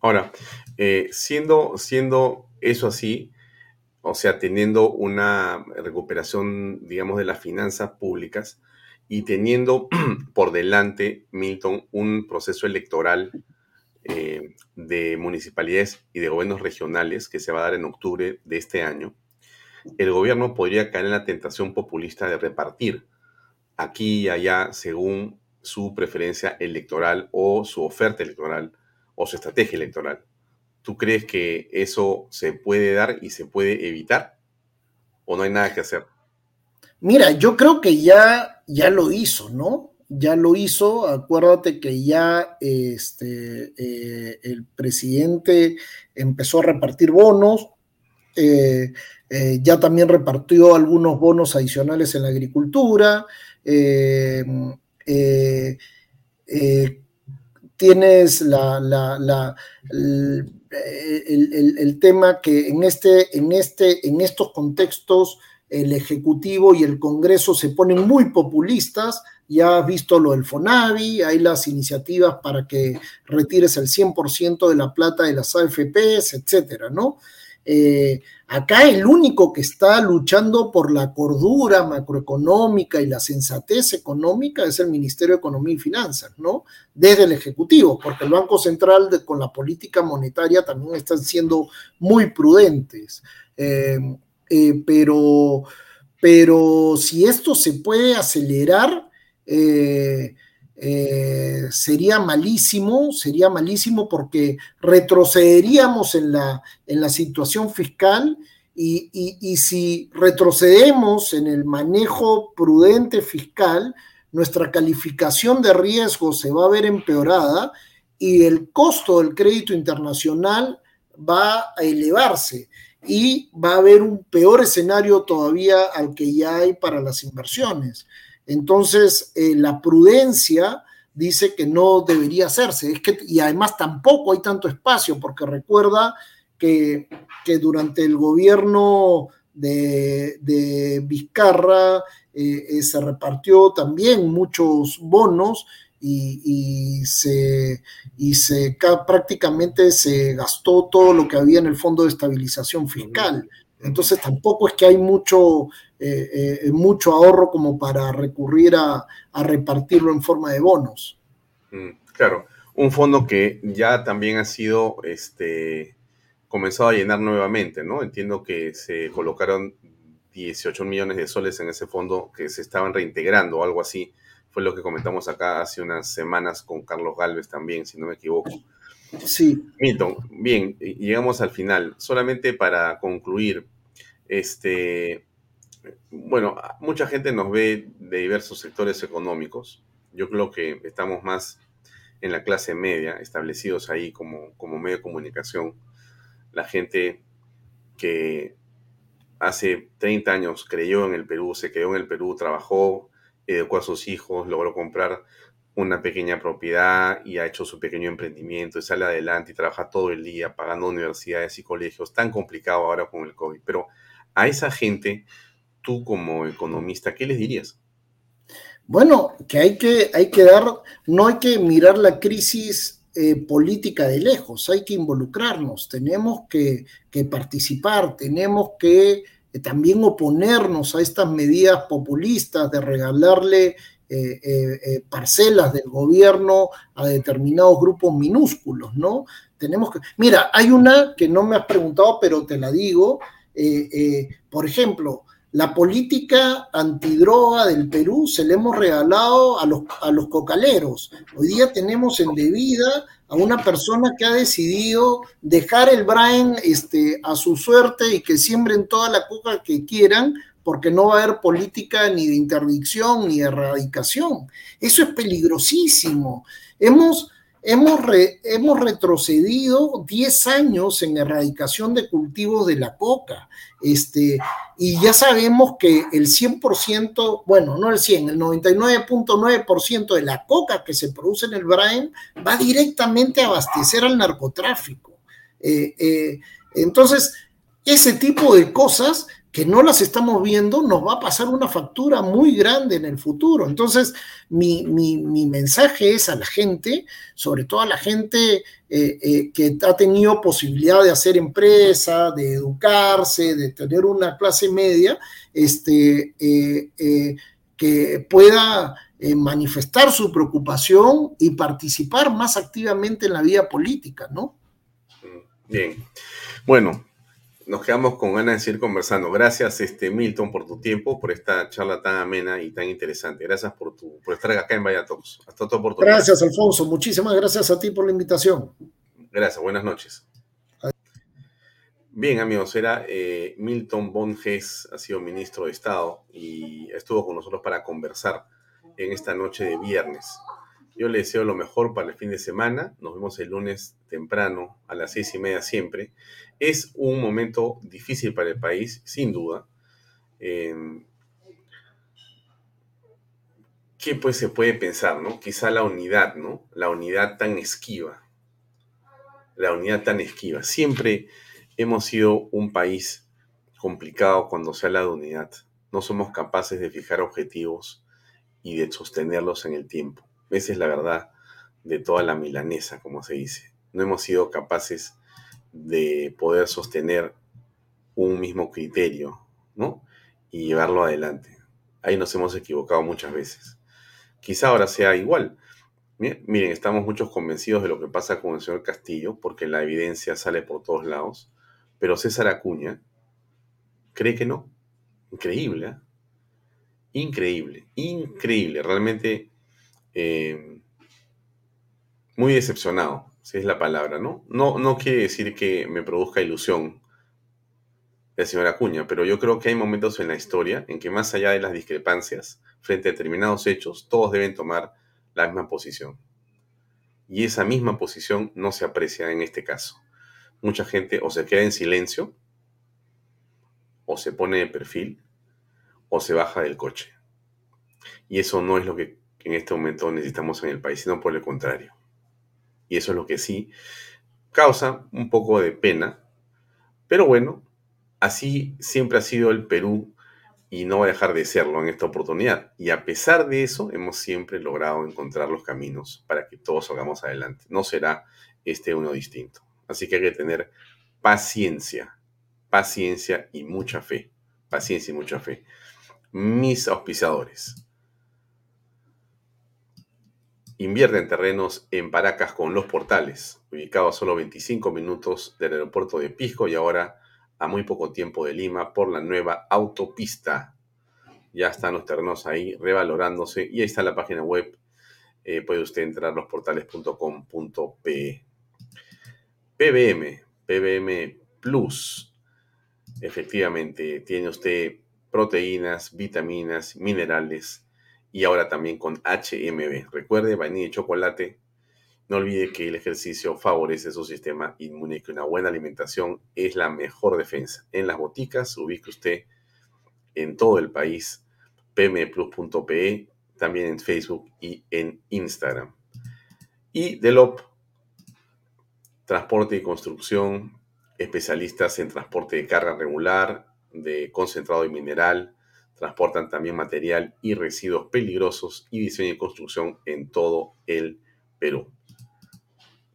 Ahora, siendo, siendo eso así, o sea, teniendo una recuperación, digamos, de las finanzas públicas, y teniendo por delante, Milton, un proceso electoral eh, de municipalidades y de gobiernos regionales que se va a dar en octubre de este año, el gobierno podría caer en la tentación populista de repartir aquí y allá según su preferencia electoral o su oferta electoral o su estrategia electoral. ¿Tú crees que eso se puede dar y se puede evitar? ¿O no hay nada que hacer? Mira, yo creo que ya, ya lo hizo, ¿no? Ya lo hizo, acuérdate que ya este, eh, el presidente empezó a repartir bonos, eh, eh, ya también repartió algunos bonos adicionales en la agricultura, tienes la, el, el, tema que en, este, en, este, en estos contextos el Ejecutivo y el Congreso se ponen muy populistas. Ya has visto lo del FONAVI, hay las iniciativas para que retires el 100% de la plata de las AFPs, etcétera, ¿no? Eh, acá el único que está luchando por la cordura macroeconómica y la sensatez económica es el Ministerio de Economía y Finanzas, ¿no? Desde el Ejecutivo, porque el Banco Central con la política monetaria también están siendo muy prudentes. Eh, eh, pero, pero si esto se puede acelerar, eh, eh, sería malísimo, sería malísimo porque retrocederíamos en la, en la situación fiscal y, y, si retrocedemos en el manejo prudente fiscal, nuestra calificación de riesgo se va a ver empeorada y el costo del crédito internacional va a elevarse y va a haber un peor escenario todavía al que ya hay para las inversiones. Entonces, eh, la prudencia dice que no debería hacerse. Es que, y además tampoco hay tanto espacio, porque recuerda que, durante el gobierno de, Vizcarra eh, eh, se repartió también muchos bonos y, se, y se prácticamente se gastó todo lo que había en el Fondo de Estabilización Fiscal. Entonces tampoco es que hay mucho, eh, eh, mucho ahorro como para recurrir a, repartirlo en forma de bonos. Mm, claro, un fondo que ya también ha sido este, comenzado a llenar nuevamente, ¿no? Entiendo que se colocaron 18 millones de soles en ese fondo que se estaban reintegrando o algo así fue lo que comentamos acá hace unas semanas con Carlos Galvez también, si no me equivoco. Sí. Milton, bien, llegamos al final. Solamente para concluir, este, bueno, mucha gente nos ve de diversos sectores económicos. Yo creo que estamos más en la clase media, establecidos ahí como, como medio de comunicación. La gente que hace 30 años creyó en el Perú, se quedó en el Perú, trabajó, educó a sus hijos, logró comprar una pequeña propiedad y ha hecho su pequeño emprendimiento y sale adelante y trabaja todo el día pagando universidades y colegios, tan complicado ahora con el COVID. Pero a esa gente, tú como economista, ¿qué les dirías? Bueno, que hay que, hay que dar, no hay que mirar la crisis eh, política de lejos, hay que involucrarnos, tenemos que, que participar, tenemos que también oponernos a estas medidas populistas de regalarle eh, eh, eh, parcelas del gobierno a determinados grupos minúsculos, ¿no? Tenemos que. Mira, hay una que no me has preguntado, pero te la digo. por ejemplo, la política antidroga del Perú se le hemos regalado a los, a los cocaleros. Hoy día tenemos en debida a una persona que ha decidido dejar el Brain este, a su suerte y que siembren toda la coca que quieran, porque no va a haber política ni de interdicción ni de erradicación. Eso es peligrosísimo. Hemos Hemos, hemos retrocedido 10 años en erradicación de cultivos de la coca. Este, y ya sabemos que el 100%, bueno, no el 100, el 99.9% de la coca que se produce en el Brain va directamente a abastecer al narcotráfico. Eh, eh, entonces, ese tipo de cosas que no las estamos viendo, nos va a pasar una factura muy grande en el futuro. Entonces, mi, mensaje es a la gente, sobre todo a la gente eh, eh, que ha tenido posibilidad de hacer empresa, de educarse, de tener una clase media, este, eh, que pueda manifestar su preocupación y participar más activamente en la vida política, ¿no? Bien. Bueno, nos quedamos con ganas de seguir conversando. Gracias, este, Milton, por tu tiempo, por esta charla tan amena y tan interesante. Gracias por, tu, por estar acá en Vaya Talks. Hasta otra oportunidad. Gracias, Alfonso. Muchísimas gracias a ti por la invitación. Gracias, buenas noches. Bien, amigos, era eh, Milton Bonges, ha sido ministro de Estado y estuvo con nosotros para conversar en esta noche de viernes. Yo le deseo lo mejor para el fin de semana. Nos vemos el lunes temprano a las seis y media siempre. Es un momento difícil para el país, sin duda. Em, ¿Qué pues se puede pensar, no? Quizá la unidad, ¿no? La unidad tan esquiva. La unidad tan esquiva. Siempre hemos sido un país complicado cuando se habla de unidad. No somos capaces de fijar objetivos y de sostenerlos en el tiempo. Esa es la verdad de toda la milanesa, como se dice. No hemos sido capaces de poder sostener un mismo criterio, ¿no? Y llevarlo adelante. Ahí nos hemos equivocado muchas veces. Quizá ahora sea igual. Miren, estamos muchos convencidos de lo que pasa con el señor Castillo, porque la evidencia sale por todos lados, pero César Acuña cree que no. Increíble, ¿eh? Increíble, increíble. Realmente eh, muy decepcionado, si es la palabra, ¿no? ¿no? No quiere decir que me produzca ilusión la señora Acuña, pero yo creo que hay momentos en la historia en que más allá de las discrepancias frente a determinados hechos, todos deben tomar la misma posición. Y esa misma posición no se aprecia en este caso. Mucha gente o se queda en silencio, o se pone de perfil, o se baja del coche. Y eso no es lo que en este momento necesitamos en el país, sino por el contrario. Y eso es lo que sí causa un poco de pena. Pero bueno, así siempre ha sido el Perú y no va a dejar de serlo en esta oportunidad. Y a pesar de eso, hemos siempre logrado encontrar los caminos para que todos salgamos adelante. No será este uno distinto. Así que hay que tener paciencia, paciencia y mucha fe. Paciencia y mucha fe. Mis auspiciadores. Invierte en terrenos en Paracas con los portales, ubicado a solo 25 minutos del aeropuerto de Pisco y ahora a muy poco tiempo de Lima por la nueva autopista. Ya están los terrenos ahí revalorándose y ahí está la página web. Eh, puede usted entrar a losportales.com.pe. PBM, PBM Plus. Efectivamente, tiene usted proteínas, vitaminas, minerales y ahora también con HMB. Recuerde, vainilla y chocolate. No olvide que el ejercicio favorece su sistema inmune y que una buena alimentación es la mejor defensa. En las boticas ubique usted en todo el país pmplus.pe, también en Facebook y en Instagram. Y Delop, transporte y construcción, especialistas en transporte de carga regular, de concentrado de mineral, transportan también material y residuos peligrosos y diseño y construcción en todo el Perú.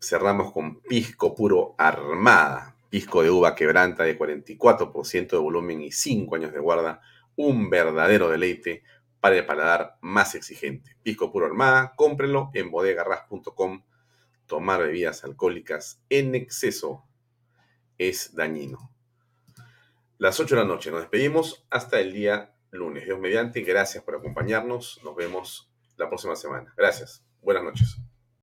Cerramos con pisco puro armada, pisco de uva quebranta de 44% de volumen y 5 años de guarda, un verdadero deleite para el paladar más exigente. Pisco puro armada, cómprelo en bodegarras.com. Tomar bebidas alcohólicas en exceso es dañino. Las 8 de la noche nos despedimos hasta el día lunes. Dios mediante, gracias por acompañarnos. Nos vemos la próxima semana. Gracias. Buenas noches.